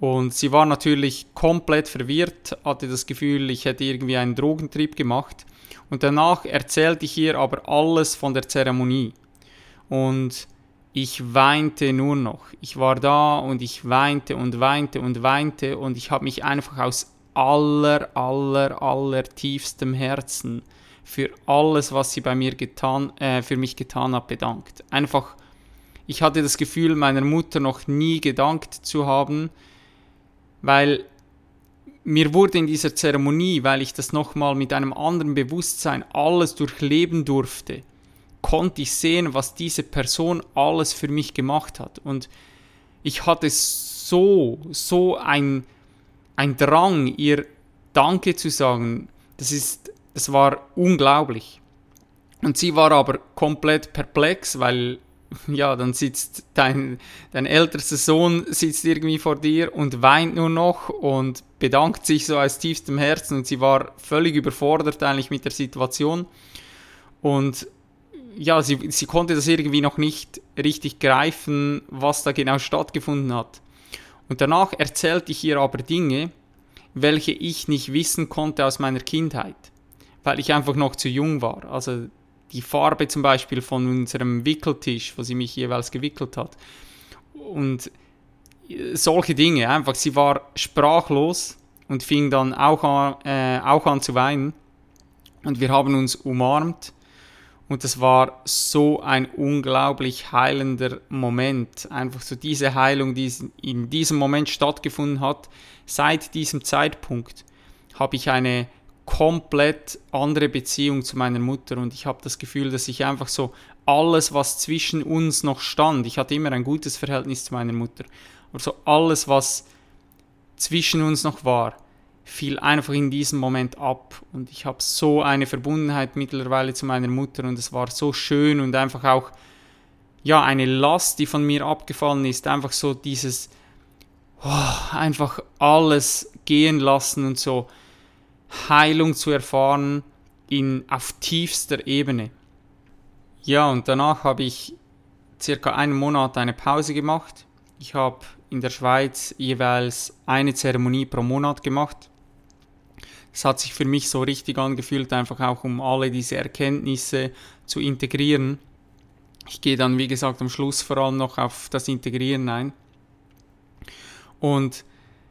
Und sie war natürlich komplett verwirrt, hatte das Gefühl, ich hätte irgendwie einen Drogentrieb gemacht. Und danach erzählte ich ihr aber alles von der Zeremonie. Und ich weinte nur noch. Ich war da und ich weinte und weinte und weinte und ich habe mich einfach aus aller, aller, aller tiefstem Herzen für alles, was sie bei mir getan, äh, für mich getan hat, bedankt. Einfach ich hatte das Gefühl, meiner Mutter noch nie gedankt zu haben, weil mir wurde in dieser Zeremonie, weil ich das nochmal mit einem anderen Bewusstsein alles durchleben durfte, konnte ich sehen, was diese Person alles für mich gemacht hat. Und ich hatte so, so ein, ein Drang, ihr Danke zu sagen. Das ist, das war unglaublich. Und sie war aber komplett perplex, weil ja, dann sitzt dein, dein ältester Sohn sitzt irgendwie vor dir und weint nur noch und bedankt sich so aus tiefstem Herzen und sie war völlig überfordert eigentlich mit der Situation und ja, sie, sie konnte das irgendwie noch nicht richtig greifen, was da genau stattgefunden hat. Und danach erzählte ich ihr aber Dinge, welche ich nicht wissen konnte aus meiner Kindheit, weil ich einfach noch zu jung war. Also die Farbe zum Beispiel von unserem Wickeltisch, wo sie mich jeweils gewickelt hat. Und solche Dinge, einfach, sie war sprachlos und fing dann auch an, äh, auch an zu weinen. Und wir haben uns umarmt. Und das war so ein unglaublich heilender Moment. Einfach so diese Heilung, die in diesem Moment stattgefunden hat. Seit diesem Zeitpunkt habe ich eine komplett andere Beziehung zu meiner Mutter und ich habe das Gefühl, dass ich einfach so alles, was zwischen uns noch stand, ich hatte immer ein gutes Verhältnis zu meiner Mutter, aber so alles, was zwischen uns noch war, fiel einfach in diesem Moment ab und ich habe so eine Verbundenheit mittlerweile zu meiner Mutter und es war so schön und einfach auch ja eine Last, die von mir abgefallen ist, einfach so dieses oh, einfach alles gehen lassen und so Heilung zu erfahren in, auf tiefster Ebene. Ja, und danach habe ich circa einen Monat eine Pause gemacht. Ich habe in der Schweiz jeweils eine Zeremonie pro Monat gemacht. Es hat sich für mich so richtig angefühlt, einfach auch um alle diese Erkenntnisse zu integrieren. Ich gehe dann, wie gesagt, am Schluss vor allem noch auf das Integrieren ein. Und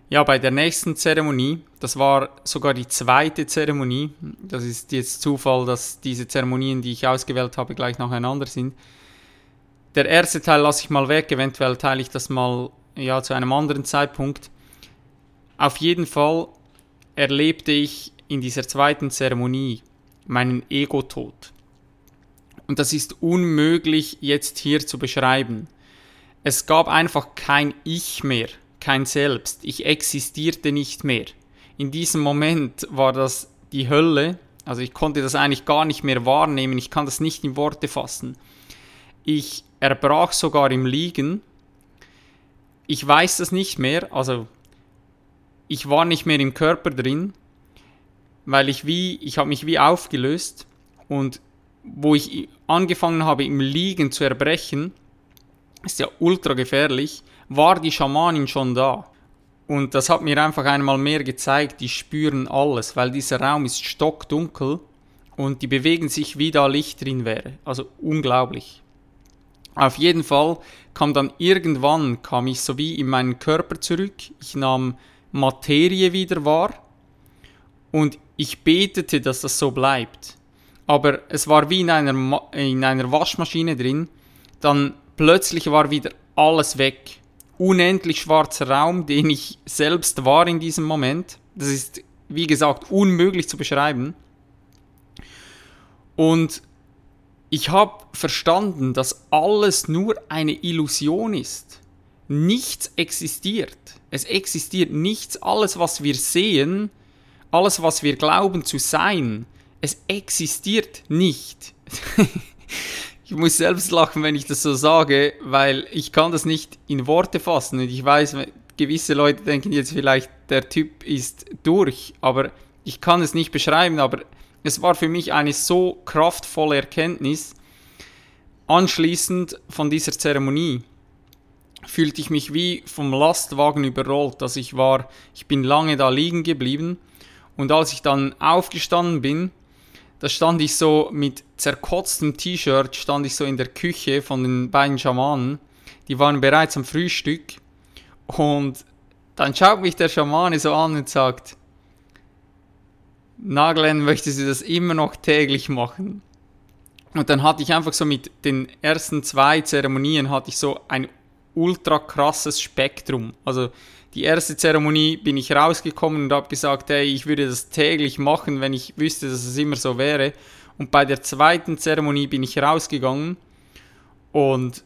ja, bei der nächsten Zeremonie, das war sogar die zweite Zeremonie, das ist jetzt Zufall, dass diese Zeremonien, die ich ausgewählt habe, gleich nacheinander sind. Der erste Teil lasse ich mal weg, eventuell teile ich das mal ja, zu einem anderen Zeitpunkt. Auf jeden Fall erlebte ich in dieser zweiten Zeremonie meinen Ego-Tod. Und das ist unmöglich jetzt hier zu beschreiben. Es gab einfach kein Ich mehr kein Selbst. Ich existierte nicht mehr. In diesem Moment war das die Hölle. Also ich konnte das eigentlich gar nicht mehr wahrnehmen. Ich kann das nicht in Worte fassen. Ich erbrach sogar im Liegen. Ich weiß das nicht mehr. Also ich war nicht mehr im Körper drin, weil ich wie, ich habe mich wie aufgelöst und wo ich angefangen habe im Liegen zu erbrechen, ist ja ultra gefährlich, war die Schamanin schon da. Und das hat mir einfach einmal mehr gezeigt, die spüren alles, weil dieser Raum ist stockdunkel und die bewegen sich, wie da Licht drin wäre. Also unglaublich. Auf jeden Fall kam dann irgendwann, kam ich so wie in meinen Körper zurück, ich nahm Materie wieder wahr und ich betete, dass das so bleibt. Aber es war wie in einer, in einer Waschmaschine drin, dann plötzlich war wieder alles weg. Unendlich schwarzer Raum, den ich selbst war in diesem Moment. Das ist, wie gesagt, unmöglich zu beschreiben. Und ich habe verstanden, dass alles nur eine Illusion ist. Nichts existiert. Es existiert nichts. Alles, was wir sehen, alles, was wir glauben zu sein, es existiert nicht. ich muss selbst lachen, wenn ich das so sage, weil ich kann das nicht in Worte fassen. Und ich weiß, gewisse Leute denken jetzt vielleicht, der Typ ist durch, aber ich kann es nicht beschreiben, aber es war für mich eine so kraftvolle Erkenntnis. Anschließend von dieser Zeremonie fühlte ich mich wie vom Lastwagen überrollt. Also ich war, ich bin lange da liegen geblieben und als ich dann aufgestanden bin, da stand ich so mit zerkotztem T-Shirt, stand ich so in der Küche von den beiden Schamanen. Die waren bereits am Frühstück und dann schaut mich der Schamane so an und sagt, Naglen, möchtest du das immer noch täglich machen? Und dann hatte ich einfach so mit den ersten zwei Zeremonien hatte ich so ein ultra krasses Spektrum. Also die erste Zeremonie bin ich rausgekommen und habe gesagt, hey, ich würde das täglich machen, wenn ich wüsste, dass es immer so wäre. Und bei der zweiten Zeremonie bin ich rausgegangen und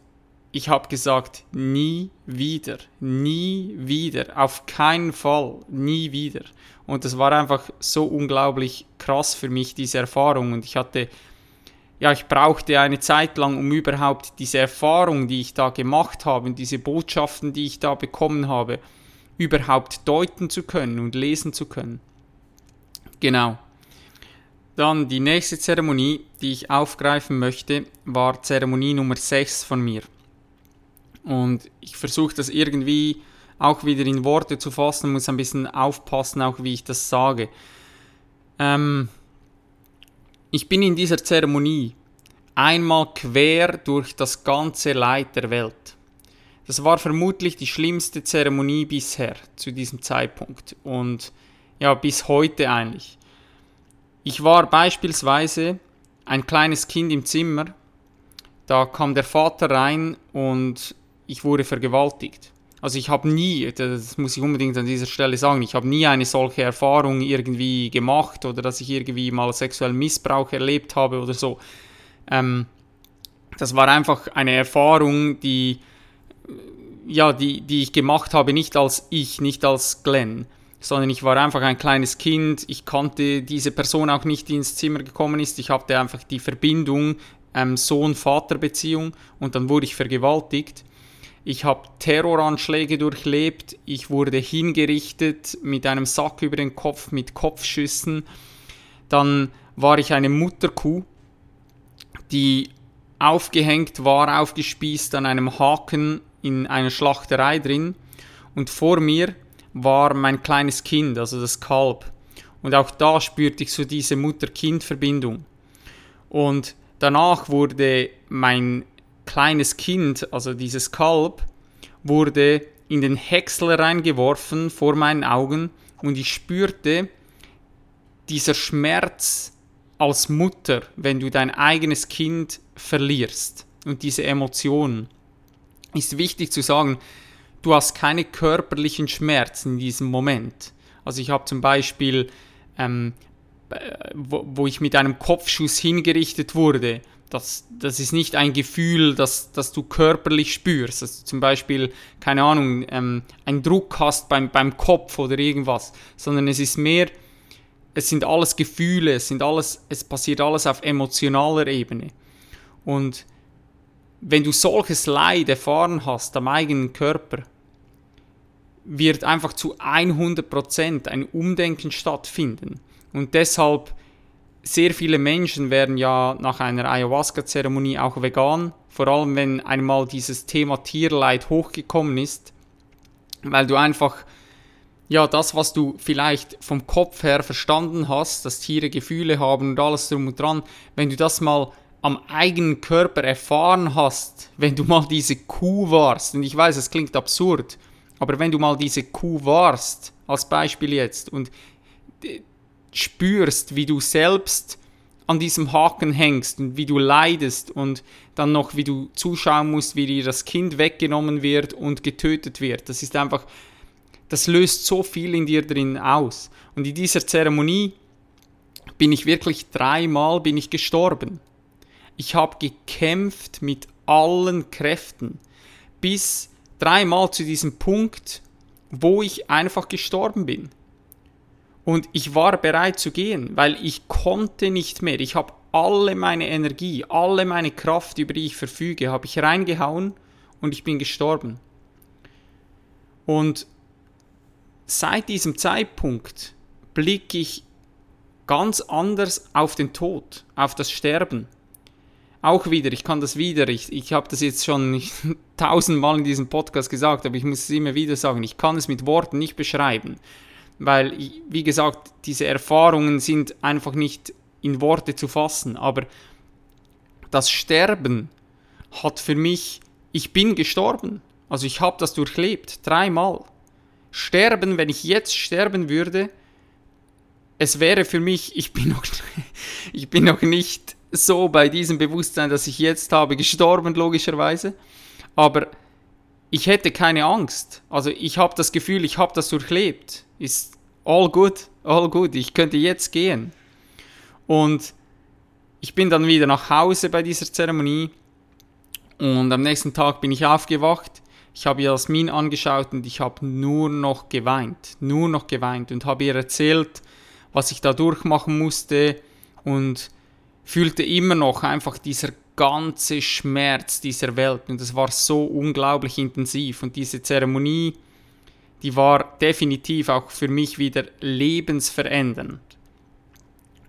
ich habe gesagt, nie wieder, nie wieder, auf keinen Fall, nie wieder. Und das war einfach so unglaublich krass für mich, diese Erfahrung. Und ich hatte, ja, ich brauchte eine Zeit lang, um überhaupt diese Erfahrung, die ich da gemacht habe, diese Botschaften, die ich da bekommen habe, überhaupt deuten zu können und lesen zu können. Genau. Dann die nächste Zeremonie, die ich aufgreifen möchte, war Zeremonie Nummer 6 von mir. Und ich versuche das irgendwie auch wieder in Worte zu fassen, muss ein bisschen aufpassen, auch wie ich das sage. Ähm, ich bin in dieser Zeremonie einmal quer durch das ganze Leid der Welt. Das war vermutlich die schlimmste Zeremonie bisher zu diesem Zeitpunkt und ja, bis heute eigentlich. Ich war beispielsweise ein kleines Kind im Zimmer, da kam der Vater rein und ich wurde vergewaltigt. Also ich habe nie, das muss ich unbedingt an dieser Stelle sagen, ich habe nie eine solche Erfahrung irgendwie gemacht oder dass ich irgendwie mal sexuellen Missbrauch erlebt habe oder so. Ähm, das war einfach eine Erfahrung, die, ja, die, die ich gemacht habe, nicht als ich, nicht als Glenn, sondern ich war einfach ein kleines Kind. Ich kannte diese Person auch nicht, die ins Zimmer gekommen ist. Ich hatte einfach die Verbindung ähm, Sohn-Vater-Beziehung und dann wurde ich vergewaltigt. Ich habe Terroranschläge durchlebt. Ich wurde hingerichtet mit einem Sack über den Kopf, mit Kopfschüssen. Dann war ich eine Mutterkuh, die aufgehängt war, aufgespießt an einem Haken in einer Schlachterei drin. Und vor mir war mein kleines Kind, also das Kalb. Und auch da spürte ich so diese Mutter-Kind-Verbindung. Und danach wurde mein kleines Kind, also dieses Kalb, wurde in den Häcksel reingeworfen vor meinen Augen und ich spürte dieser Schmerz als Mutter, wenn du dein eigenes Kind verlierst und diese Emotionen. Ist wichtig zu sagen, du hast keine körperlichen Schmerzen in diesem Moment. Also ich habe zum Beispiel, ähm, wo, wo ich mit einem Kopfschuss hingerichtet wurde, das, das ist nicht ein Gefühl, das, das du körperlich spürst. Dass du zum Beispiel, keine Ahnung, ähm, einen Druck hast beim, beim Kopf oder irgendwas, sondern es ist mehr, es sind alles Gefühle, es, sind alles, es passiert alles auf emotionaler Ebene. Und wenn du solches Leid erfahren hast am eigenen Körper, wird einfach zu 100% ein Umdenken stattfinden. Und deshalb sehr viele Menschen werden ja nach einer Ayahuasca-Zeremonie auch vegan, vor allem wenn einmal dieses Thema Tierleid hochgekommen ist, weil du einfach ja, das, was du vielleicht vom Kopf her verstanden hast, dass Tiere Gefühle haben und alles drum und dran, wenn du das mal am eigenen Körper erfahren hast, wenn du mal diese Kuh warst, und ich weiß, es klingt absurd, aber wenn du mal diese Kuh warst, als Beispiel jetzt, und spürst, wie du selbst an diesem Haken hängst und wie du leidest und dann noch, wie du zuschauen musst, wie dir das Kind weggenommen wird und getötet wird. Das ist einfach, das löst so viel in dir drin aus. Und in dieser Zeremonie bin ich wirklich dreimal bin ich gestorben. Ich habe gekämpft mit allen Kräften bis dreimal zu diesem Punkt, wo ich einfach gestorben bin. Und ich war bereit zu gehen, weil ich konnte nicht mehr. Ich habe alle meine Energie, alle meine Kraft, über die ich verfüge, habe ich reingehauen und ich bin gestorben. Und seit diesem Zeitpunkt blicke ich ganz anders auf den Tod, auf das Sterben. Auch wieder, ich kann das wieder, ich, ich habe das jetzt schon tausendmal in diesem Podcast gesagt, aber ich muss es immer wieder sagen, ich kann es mit Worten nicht beschreiben weil, wie gesagt, diese Erfahrungen sind einfach nicht in Worte zu fassen. Aber das Sterben hat für mich, ich bin gestorben. Also ich habe das durchlebt, dreimal. Sterben, wenn ich jetzt sterben würde, es wäre für mich, ich bin noch, ich bin noch nicht so bei diesem Bewusstsein, das ich jetzt habe, gestorben, logischerweise. Aber ich hätte keine Angst. Also ich habe das Gefühl, ich habe das durchlebt. Ist all good, all good. Ich könnte jetzt gehen. Und ich bin dann wieder nach Hause bei dieser Zeremonie. Und am nächsten Tag bin ich aufgewacht. Ich habe Jasmin angeschaut und ich habe nur noch geweint. Nur noch geweint und habe ihr erzählt, was ich da durchmachen musste und fühlte immer noch einfach dieser ganze Schmerz dieser Welt und es war so unglaublich intensiv und diese Zeremonie, die war definitiv auch für mich wieder lebensverändernd.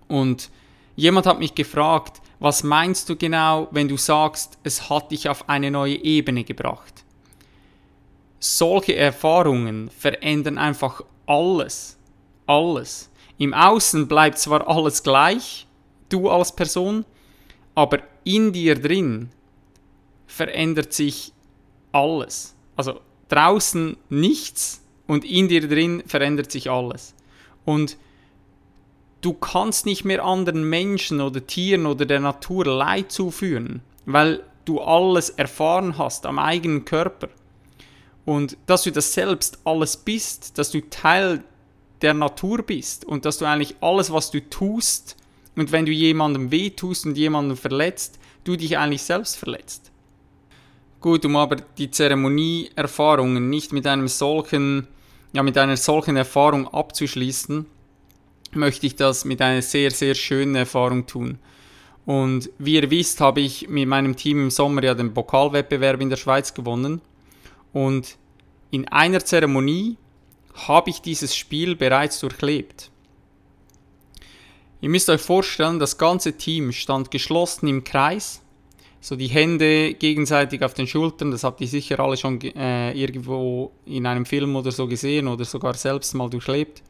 Und jemand hat mich gefragt, was meinst du genau, wenn du sagst, es hat dich auf eine neue Ebene gebracht? Solche Erfahrungen verändern einfach alles. Alles. Im Außen bleibt zwar alles gleich, du als Person, aber in dir drin verändert sich alles. Also draußen nichts und in dir drin verändert sich alles. Und du kannst nicht mehr anderen Menschen oder Tieren oder der Natur Leid zuführen, weil du alles erfahren hast am eigenen Körper. Und dass du das selbst alles bist, dass du Teil der Natur bist und dass du eigentlich alles, was du tust, und wenn du jemandem wehtust und jemanden verletzt, du dich eigentlich selbst verletzt. Gut, um aber die Zeremonieerfahrungen nicht mit einem solchen, ja, mit einer solchen Erfahrung abzuschließen, möchte ich das mit einer sehr, sehr schönen Erfahrung tun. Und wie ihr wisst, habe ich mit meinem Team im Sommer ja den Pokalwettbewerb in der Schweiz gewonnen. Und in einer Zeremonie habe ich dieses Spiel bereits durchlebt. Ihr müsst euch vorstellen, das ganze Team stand geschlossen im Kreis, so die Hände gegenseitig auf den Schultern, das habt ihr sicher alle schon äh, irgendwo in einem Film oder so gesehen oder sogar selbst mal durchlebt.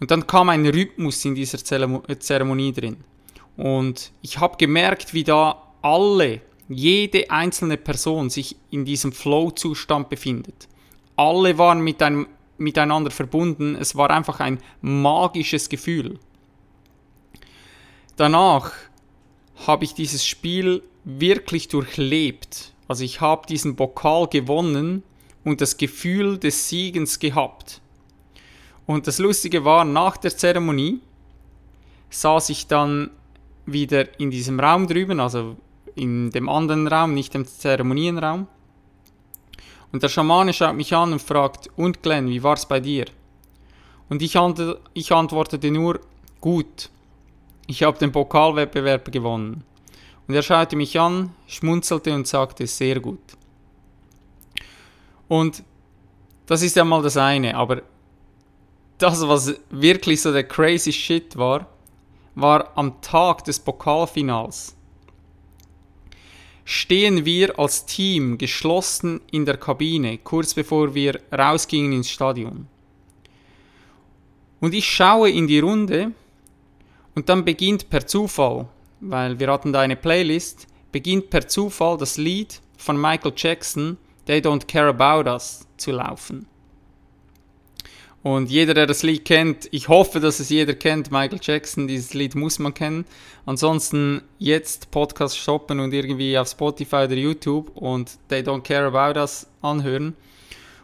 Und dann kam ein Rhythmus in dieser Zeremonie drin. Und ich habe gemerkt, wie da alle, jede einzelne Person sich in diesem Flow-Zustand befindet. Alle waren mit einem, miteinander verbunden. Es war einfach ein magisches Gefühl. Danach habe ich dieses Spiel wirklich durchlebt. Also ich habe diesen Pokal gewonnen und das Gefühl des Siegens gehabt. Und das Lustige war, nach der Zeremonie saß ich dann wieder in diesem Raum drüben, also in dem anderen Raum, nicht im Zeremonienraum. Und der Schamane schaut mich an und fragt, und Glenn, wie war es bei dir? Und ich antwortete nur, gut ich habe den Pokalwettbewerb gewonnen. Und er schaute mich an, schmunzelte und sagte, sehr gut. Und das ist ja mal das eine, aber das, was wirklich so der crazy shit war, war am Tag des Pokalfinals. Stehen wir als Team geschlossen in der Kabine, kurz bevor wir rausgingen ins Stadion. Und ich schaue in die Runde und dann beginnt per Zufall, weil wir hatten da eine Playlist, beginnt per Zufall das Lied von Michael Jackson, They Don't Care About Us, zu laufen. Und jeder, der das Lied kennt, ich hoffe, dass es jeder kennt, Michael Jackson, dieses Lied muss man kennen. Ansonsten jetzt Podcast stoppen und irgendwie auf Spotify oder YouTube und They Don't Care About Us anhören.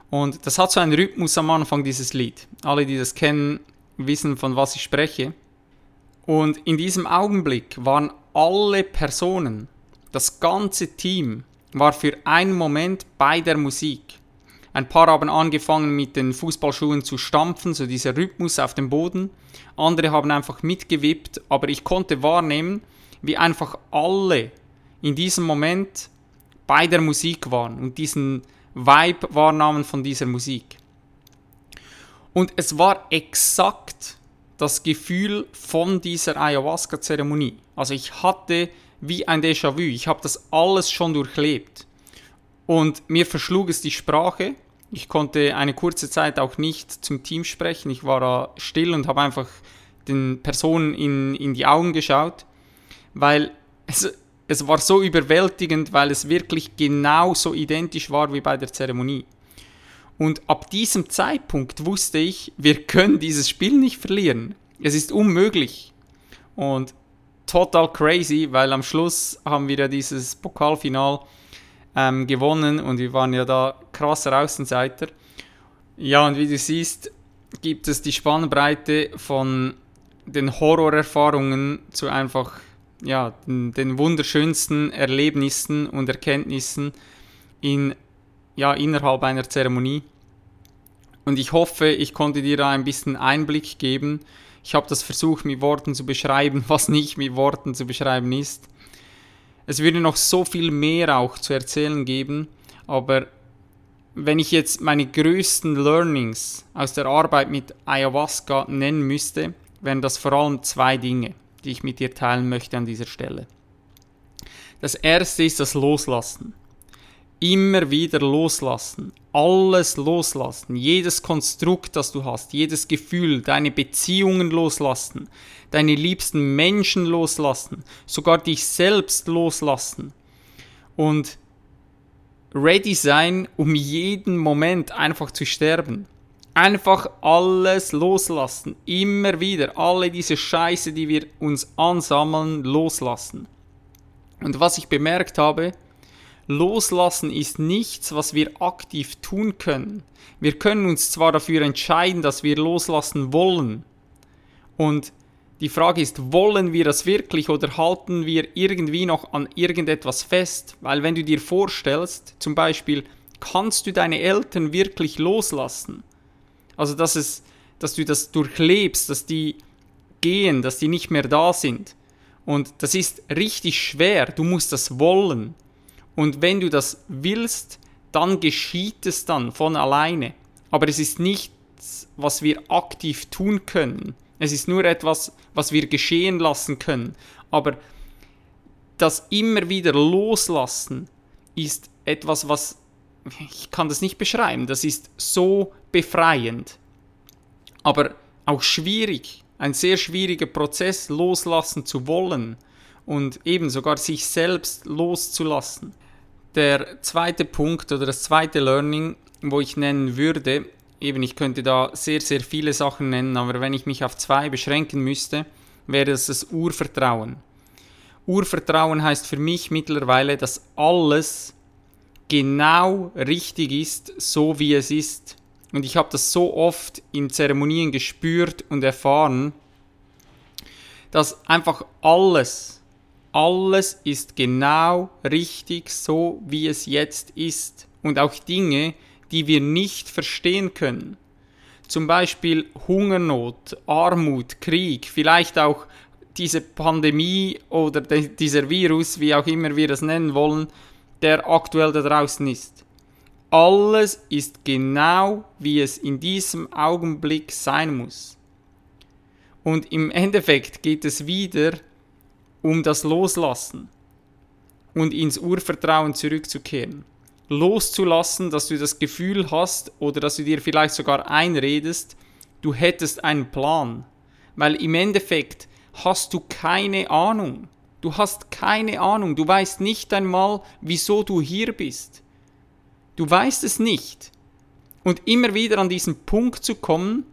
Und das hat so einen Rhythmus am Anfang, dieses Lied. Alle, die das kennen, wissen, von was ich spreche. Und in diesem Augenblick waren alle Personen, das ganze Team, war für einen Moment bei der Musik. Ein paar haben angefangen mit den Fußballschuhen zu stampfen, so dieser Rhythmus auf dem Boden. Andere haben einfach mitgewippt, aber ich konnte wahrnehmen, wie einfach alle in diesem Moment bei der Musik waren und diesen Vibe wahrnahmen von dieser Musik. Und es war exakt das Gefühl von dieser Ayahuasca-Zeremonie. Also ich hatte wie ein Déjà-vu. Ich habe das alles schon durchlebt. Und mir verschlug es die Sprache. Ich konnte eine kurze Zeit auch nicht zum Team sprechen. Ich war da still und habe einfach den Personen in, in die Augen geschaut, weil es, es war so überwältigend, weil es wirklich genau so identisch war wie bei der Zeremonie. Und ab diesem Zeitpunkt wusste ich, wir können dieses Spiel nicht verlieren. Es ist unmöglich. Und total crazy, weil am Schluss haben wir ja dieses Pokalfinal ähm, gewonnen und wir waren ja da krasser Außenseiter. Ja, und wie du siehst, gibt es die Spannbreite von den Horrorerfahrungen zu einfach ja, den, den wunderschönsten Erlebnissen und Erkenntnissen in, ja, innerhalb einer Zeremonie. Und ich hoffe, ich konnte dir da ein bisschen Einblick geben, ich habe das versucht mit Worten zu beschreiben, was nicht mit Worten zu beschreiben ist. Es würde noch so viel mehr auch zu erzählen geben, aber wenn ich jetzt meine größten Learnings aus der Arbeit mit Ayahuasca nennen müsste, wären das vor allem zwei Dinge, die ich mit dir teilen möchte an dieser Stelle. Das erste ist das Loslassen immer wieder loslassen. Alles loslassen. Jedes Konstrukt, das du hast, jedes Gefühl, deine Beziehungen loslassen, deine liebsten Menschen loslassen, sogar dich selbst loslassen. Und ready sein, um jeden Moment einfach zu sterben. Einfach alles loslassen. Immer wieder. Alle diese Scheiße, die wir uns ansammeln, loslassen. Und was ich bemerkt habe, Loslassen ist nichts, was wir aktiv tun können. Wir können uns zwar dafür entscheiden, dass wir loslassen wollen. Und die Frage ist, wollen wir das wirklich oder halten wir irgendwie noch an irgendetwas fest? Weil wenn du dir vorstellst, zum Beispiel, kannst du deine Eltern wirklich loslassen? Also dass, es, dass du das durchlebst, dass die gehen, dass die nicht mehr da sind. Und das ist richtig schwer, du musst das wollen. Und wenn du das willst, dann geschieht es dann von alleine. Aber es ist nichts, was wir aktiv tun können. Es ist nur etwas, was wir geschehen lassen können. Aber das immer wieder loslassen ist etwas, was ich kann das nicht beschreiben. Das ist so befreiend. Aber auch schwierig, ein sehr schwieriger Prozess loslassen zu wollen und eben sogar sich selbst loszulassen. Der zweite Punkt oder das zweite Learning, wo ich nennen würde, eben ich könnte da sehr, sehr viele Sachen nennen, aber wenn ich mich auf zwei beschränken müsste, wäre es das Urvertrauen. Urvertrauen heißt für mich mittlerweile, dass alles genau richtig ist, so wie es ist. Und ich habe das so oft in Zeremonien gespürt und erfahren, dass einfach alles alles ist genau richtig so, wie es jetzt ist. Und auch Dinge, die wir nicht verstehen können. Zum Beispiel Hungernot, Armut, Krieg, vielleicht auch diese Pandemie oder dieser Virus, wie auch immer wir das nennen wollen, der aktuell da draußen ist. Alles ist genau, wie es in diesem Augenblick sein muss. Und im Endeffekt geht es wieder um das Loslassen und ins Urvertrauen zurückzukehren. Loszulassen, dass du das Gefühl hast oder dass du dir vielleicht sogar einredest, du hättest einen Plan. Weil im Endeffekt hast du keine Ahnung. Du hast keine Ahnung. Du weißt nicht einmal, wieso du hier bist. Du weißt es nicht. Und immer wieder an diesen Punkt zu kommen,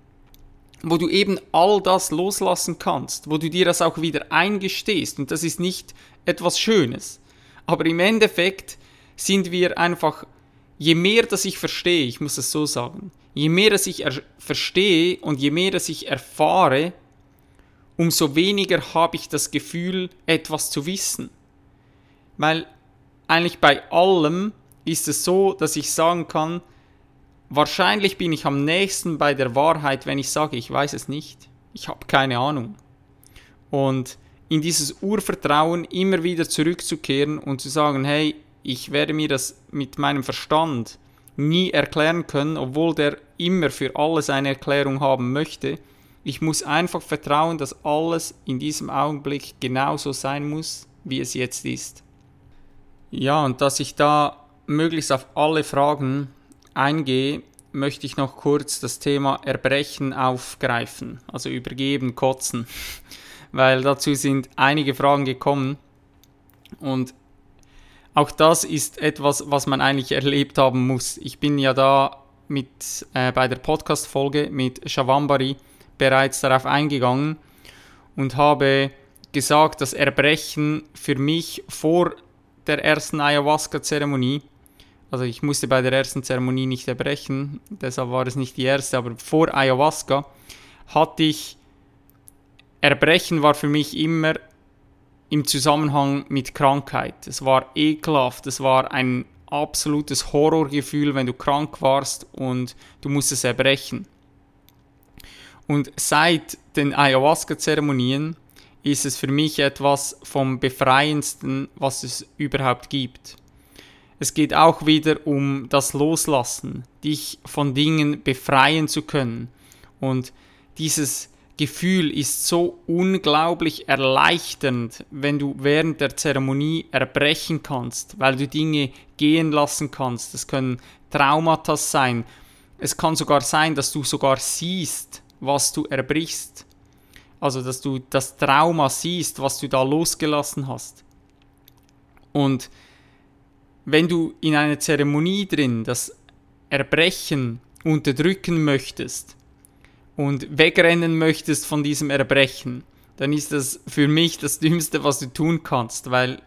wo du eben all das loslassen kannst, wo du dir das auch wieder eingestehst. Und das ist nicht etwas Schönes. Aber im Endeffekt sind wir einfach, je mehr dass ich verstehe, ich muss es so sagen, je mehr dass ich verstehe und je mehr dass ich erfahre, umso weniger habe ich das Gefühl, etwas zu wissen. Weil eigentlich bei allem ist es so, dass ich sagen kann, wahrscheinlich bin ich am nächsten bei der Wahrheit, wenn ich sage, ich weiß es nicht. Ich habe keine Ahnung. Und in dieses Urvertrauen immer wieder zurückzukehren und zu sagen, hey, ich werde mir das mit meinem Verstand nie erklären können, obwohl der immer für alles eine Erklärung haben möchte, ich muss einfach vertrauen, dass alles in diesem Augenblick genauso sein muss, wie es jetzt ist. Ja, und dass ich da möglichst auf alle Fragen eingehe, möchte ich noch kurz das Thema Erbrechen aufgreifen, also übergeben, kotzen, weil dazu sind einige Fragen gekommen und auch das ist etwas, was man eigentlich erlebt haben muss. Ich bin ja da mit äh, bei der Podcast-Folge mit Shavambari bereits darauf eingegangen und habe gesagt, dass Erbrechen für mich vor der ersten Ayahuasca-Zeremonie, also ich musste bei der ersten Zeremonie nicht erbrechen, deshalb war es nicht die erste, aber vor Ayahuasca hatte ich, Erbrechen war für mich immer im Zusammenhang mit Krankheit. Es war ekelhaft, es war ein absolutes Horrorgefühl, wenn du krank warst und du musstest erbrechen. Und seit den Ayahuasca-Zeremonien ist es für mich etwas vom Befreiendsten, was es überhaupt gibt. Es geht auch wieder um das Loslassen, dich von Dingen befreien zu können. Und dieses Gefühl ist so unglaublich erleichternd, wenn du während der Zeremonie erbrechen kannst, weil du Dinge gehen lassen kannst. Es können Traumata sein. Es kann sogar sein, dass du sogar siehst, was du erbrichst. Also, dass du das Trauma siehst, was du da losgelassen hast. Und wenn du in einer Zeremonie drin das Erbrechen unterdrücken möchtest und wegrennen möchtest von diesem Erbrechen, dann ist das für mich das Dümmste, was du tun kannst, weil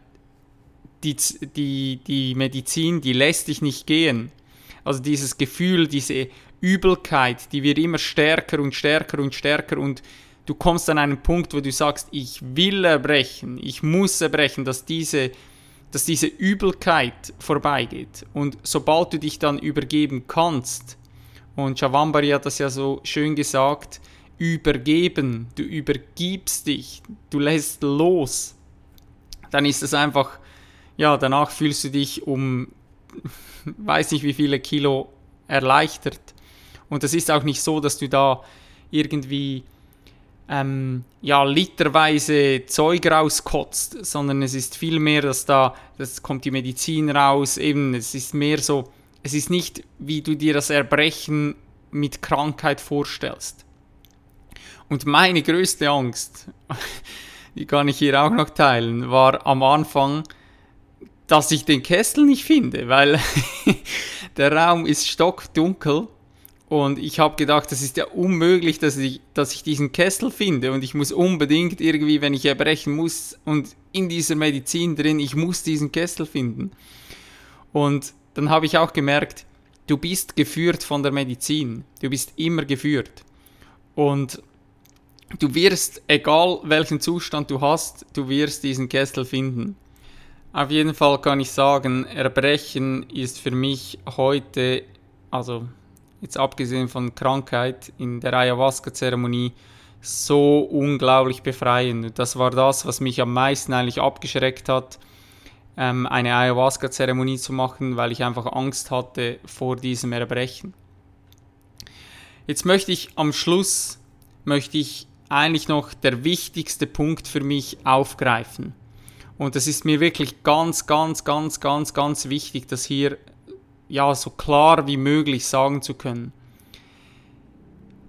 die, die, die Medizin, die lässt dich nicht gehen. Also dieses Gefühl, diese Übelkeit, die wird immer stärker und stärker und stärker und du kommst an einen Punkt, wo du sagst, ich will erbrechen, ich muss erbrechen, dass diese, dass diese Übelkeit vorbeigeht. Und sobald du dich dann übergeben kannst, und Chavambari hat das ja so schön gesagt, übergeben, du übergibst dich, du lässt los, dann ist es einfach, ja, danach fühlst du dich um, weiß nicht wie viele Kilo erleichtert. Und es ist auch nicht so, dass du da irgendwie ähm, ja, literweise Zeug rauskotzt, sondern es ist viel mehr, dass da, das kommt die Medizin raus, eben, es ist mehr so, es ist nicht, wie du dir das Erbrechen mit Krankheit vorstellst. Und meine größte Angst, die kann ich hier auch noch teilen, war am Anfang, dass ich den Kessel nicht finde, weil der Raum ist stockdunkel und ich habe gedacht, das ist ja unmöglich, dass ich, dass ich diesen Kessel finde und ich muss unbedingt irgendwie, wenn ich erbrechen muss und in dieser Medizin drin, ich muss diesen Kessel finden. Und dann habe ich auch gemerkt, du bist geführt von der Medizin, du bist immer geführt. Und du wirst, egal welchen Zustand du hast, du wirst diesen Kessel finden. Auf jeden Fall kann ich sagen, Erbrechen ist für mich heute, also jetzt abgesehen von Krankheit in der Ayahuasca-Zeremonie, so unglaublich befreiend. Das war das, was mich am meisten eigentlich abgeschreckt hat, ähm, eine Ayahuasca-Zeremonie zu machen, weil ich einfach Angst hatte vor diesem Erbrechen. Jetzt möchte ich am Schluss möchte ich eigentlich noch der wichtigste Punkt für mich aufgreifen. Und das ist mir wirklich ganz, ganz, ganz, ganz, ganz wichtig, das hier ja so klar wie möglich sagen zu können.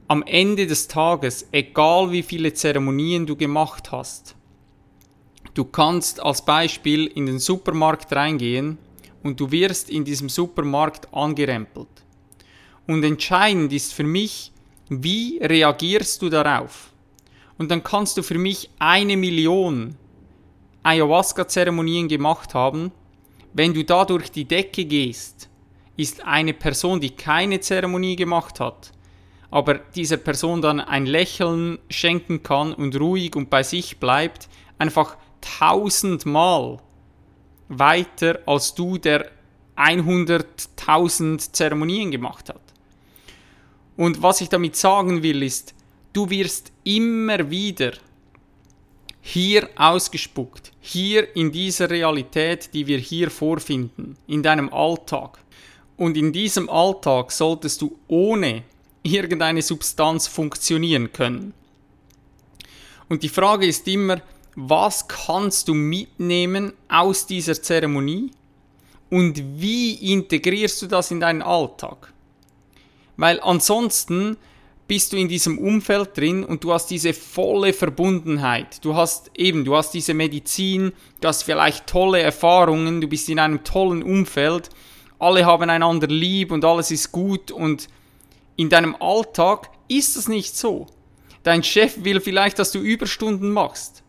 Am Ende des Tages, egal wie viele Zeremonien du gemacht hast, du kannst als Beispiel in den Supermarkt reingehen und du wirst in diesem Supermarkt angerempelt. Und entscheidend ist für mich, wie reagierst du darauf? Und dann kannst du für mich eine Million Ayahuasca-Zeremonien gemacht haben, wenn du da durch die Decke gehst, ist eine Person, die keine Zeremonie gemacht hat, aber dieser Person dann ein Lächeln schenken kann und ruhig und bei sich bleibt, einfach tausendmal weiter als du, der 100.000 Zeremonien gemacht hat. Und was ich damit sagen will, ist, du wirst immer wieder hier ausgespuckt, hier in dieser Realität, die wir hier vorfinden, in deinem Alltag. Und in diesem Alltag solltest du ohne irgendeine Substanz funktionieren können. Und die Frage ist immer, was kannst du mitnehmen aus dieser Zeremonie und wie integrierst du das in deinen Alltag? Weil ansonsten bist du in diesem Umfeld drin und du hast diese volle Verbundenheit. Du hast eben, du hast diese Medizin, du hast vielleicht tolle Erfahrungen, du bist in einem tollen Umfeld, alle haben einander lieb und alles ist gut und in deinem Alltag ist das nicht so. Dein Chef will vielleicht, dass du Überstunden machst.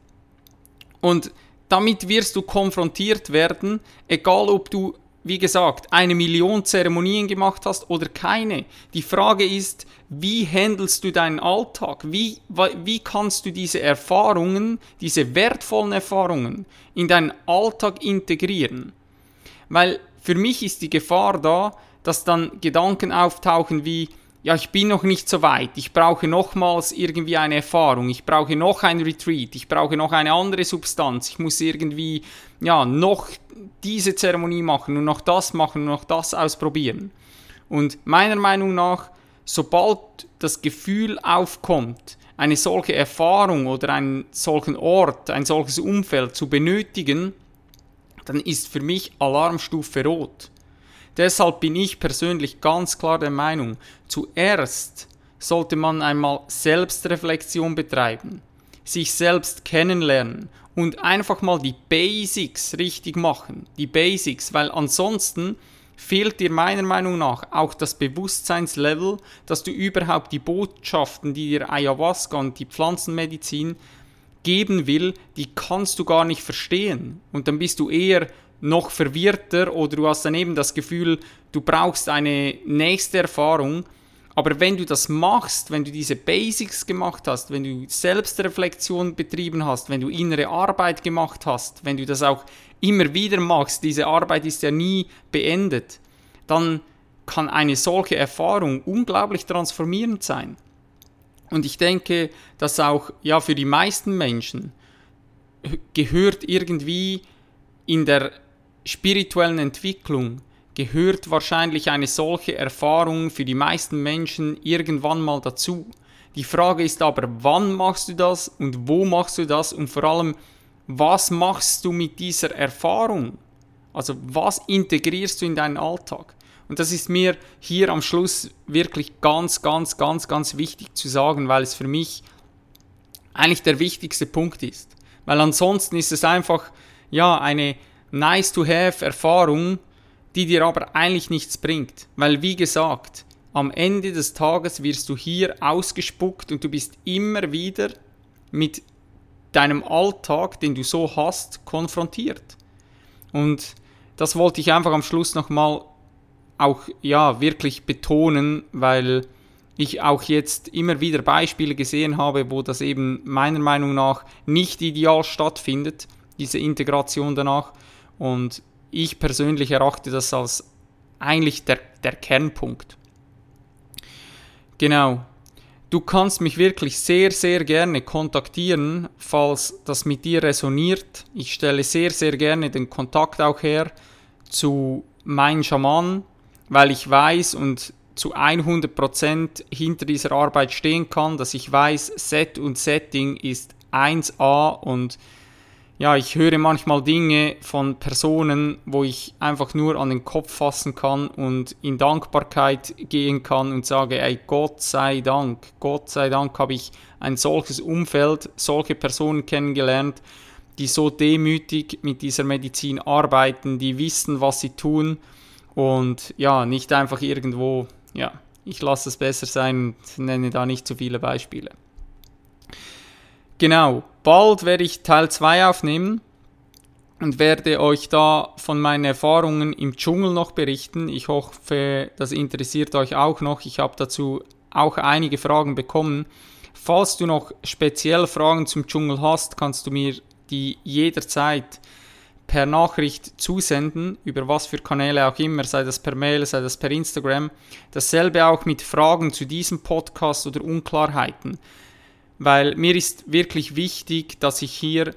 Und damit wirst du konfrontiert werden, egal ob du wie gesagt, eine Million Zeremonien gemacht hast oder keine. Die Frage ist, wie handelst du deinen Alltag? Wie, wie kannst du diese Erfahrungen, diese wertvollen Erfahrungen in deinen Alltag integrieren? Weil für mich ist die Gefahr da, dass dann Gedanken auftauchen wie, ja, ich bin noch nicht so weit, ich brauche nochmals irgendwie eine Erfahrung, ich brauche noch ein Retreat, ich brauche noch eine andere Substanz, ich muss irgendwie, ja, noch diese Zeremonie machen und noch das machen und noch das ausprobieren. Und meiner Meinung nach, sobald das Gefühl aufkommt, eine solche Erfahrung oder einen solchen Ort, ein solches Umfeld zu benötigen, dann ist für mich Alarmstufe rot. Deshalb bin ich persönlich ganz klar der Meinung, zuerst sollte man einmal Selbstreflexion betreiben, sich selbst kennenlernen und einfach mal die Basics richtig machen. Die Basics, weil ansonsten fehlt dir meiner Meinung nach auch das Bewusstseinslevel, dass du überhaupt die Botschaften, die dir Ayahuasca und die Pflanzenmedizin geben will, die kannst du gar nicht verstehen. Und dann bist du eher noch verwirrter oder du hast dann eben das Gefühl, du brauchst eine nächste Erfahrung. Aber wenn du das machst, wenn du diese Basics gemacht hast, wenn du Selbstreflexion betrieben hast, wenn du innere Arbeit gemacht hast, wenn du das auch immer wieder machst, diese Arbeit ist ja nie beendet, dann kann eine solche Erfahrung unglaublich transformierend sein. Und ich denke, dass auch ja für die meisten Menschen gehört irgendwie in der spirituellen Entwicklung gehört wahrscheinlich eine solche Erfahrung für die meisten Menschen irgendwann mal dazu. Die Frage ist aber, wann machst du das und wo machst du das und vor allem, was machst du mit dieser Erfahrung? Also was integrierst du in deinen Alltag? Und das ist mir hier am Schluss wirklich ganz, ganz, ganz, ganz wichtig zu sagen, weil es für mich eigentlich der wichtigste Punkt ist. Weil ansonsten ist es einfach, ja, eine, nice to have Erfahrung, die dir aber eigentlich nichts bringt. Weil wie gesagt, am Ende des Tages wirst du hier ausgespuckt und du bist immer wieder mit deinem Alltag, den du so hast, konfrontiert. Und das wollte ich einfach am Schluss nochmal auch ja wirklich betonen, weil ich auch jetzt immer wieder Beispiele gesehen habe, wo das eben meiner Meinung nach nicht ideal stattfindet, diese Integration danach. Und ich persönlich erachte das als eigentlich der, der Kernpunkt. Genau. Du kannst mich wirklich sehr, sehr gerne kontaktieren, falls das mit dir resoniert. Ich stelle sehr, sehr gerne den Kontakt auch her zu meinen Schamanen, weil ich weiß und zu 100% hinter dieser Arbeit stehen kann, dass ich weiß, Set und Setting ist 1A und ja, ich höre manchmal Dinge von Personen, wo ich einfach nur an den Kopf fassen kann und in Dankbarkeit gehen kann und sage, ey, Gott sei Dank, Gott sei Dank habe ich ein solches Umfeld, solche Personen kennengelernt, die so demütig mit dieser Medizin arbeiten, die wissen, was sie tun und ja, nicht einfach irgendwo, ja, ich lasse es besser sein und nenne da nicht zu viele Beispiele. Genau, bald werde ich Teil 2 aufnehmen und werde euch da von meinen Erfahrungen im Dschungel noch berichten. Ich hoffe, das interessiert euch auch noch. Ich habe dazu auch einige Fragen bekommen. Falls du noch speziell Fragen zum Dschungel hast, kannst du mir die jederzeit per Nachricht zusenden, über was für Kanäle auch immer, sei das per Mail, sei das per Instagram. Dasselbe auch mit Fragen zu diesem Podcast oder Unklarheiten weil mir ist wirklich wichtig, dass ich hier,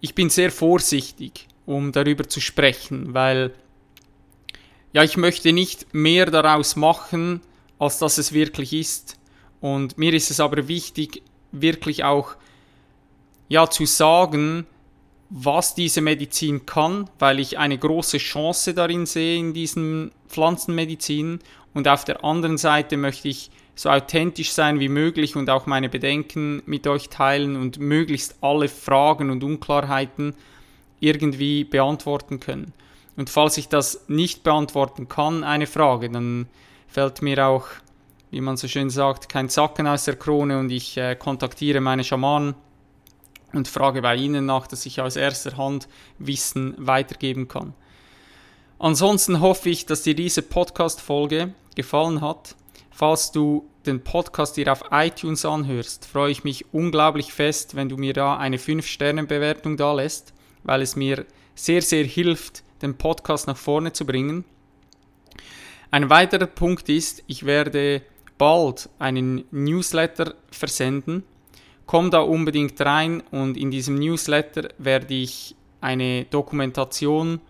ich bin sehr vorsichtig, um darüber zu sprechen, weil ja, ich möchte nicht mehr daraus machen, als dass es wirklich ist. Und mir ist es aber wichtig, wirklich auch ja zu sagen, was diese Medizin kann, weil ich eine große Chance darin sehe in diesen Pflanzenmedizin und auf der anderen Seite möchte ich so authentisch sein wie möglich und auch meine Bedenken mit euch teilen und möglichst alle Fragen und Unklarheiten irgendwie beantworten können. Und falls ich das nicht beantworten kann, eine Frage, dann fällt mir auch, wie man so schön sagt, kein Zacken aus der Krone und ich äh, kontaktiere meine Schamanen und frage bei ihnen nach, dass ich aus erster Hand Wissen weitergeben kann. Ansonsten hoffe ich, dass dir diese Podcast-Folge gefallen hat. Falls du den Podcast hier auf iTunes anhörst, freue ich mich unglaublich fest, wenn du mir da eine 5-Sterne-Bewertung da lässt, weil es mir sehr, sehr hilft, den Podcast nach vorne zu bringen. Ein weiterer Punkt ist, ich werde bald einen Newsletter versenden. Komm da unbedingt rein und in diesem Newsletter werde ich eine Dokumentation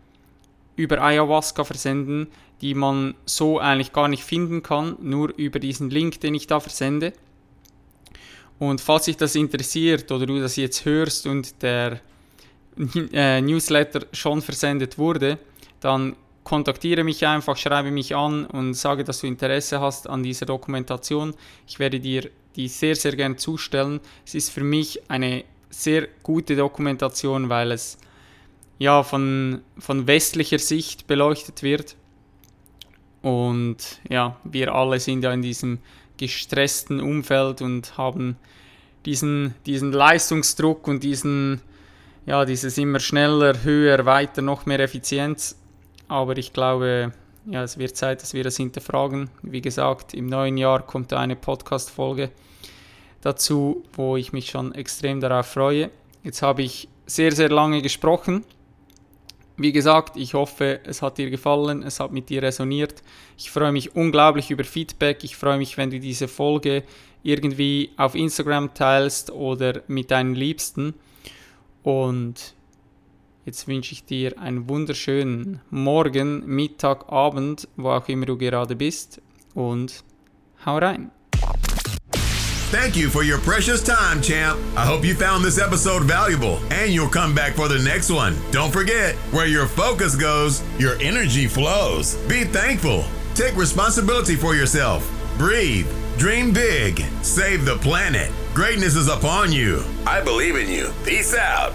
über Ayahuasca versenden, die man so eigentlich gar nicht finden kann, nur über diesen Link, den ich da versende. Und falls dich das interessiert oder du das jetzt hörst und der äh, Newsletter schon versendet wurde, dann kontaktiere mich einfach, schreibe mich an und sage, dass du Interesse hast an dieser Dokumentation. Ich werde dir die sehr, sehr gerne zustellen. Es ist für mich eine sehr gute Dokumentation, weil es ja von, von westlicher Sicht beleuchtet wird und ja, wir alle sind ja in diesem gestressten Umfeld und haben diesen, diesen Leistungsdruck und diesen, ja, dieses immer schneller, höher, weiter, noch mehr Effizienz. Aber ich glaube, ja, es wird Zeit, dass wir das hinterfragen. Wie gesagt, im neuen Jahr kommt eine Podcast-Folge dazu, wo ich mich schon extrem darauf freue. Jetzt habe ich sehr, sehr lange gesprochen. Wie gesagt, ich hoffe, es hat dir gefallen, es hat mit dir resoniert. Ich freue mich unglaublich über Feedback. Ich freue mich, wenn du diese Folge irgendwie auf Instagram teilst oder mit deinen Liebsten. Und jetzt wünsche ich dir einen wunderschönen Morgen, Mittag, Abend, wo auch immer du gerade bist. Und hau rein. Thank you for your precious time, champ. I hope you found this episode valuable and you'll come back for the next one. Don't forget, where your focus goes, your energy flows. Be thankful. Take responsibility for yourself. Breathe. Dream big. Save the planet. Greatness is upon you. I believe in you. Peace out.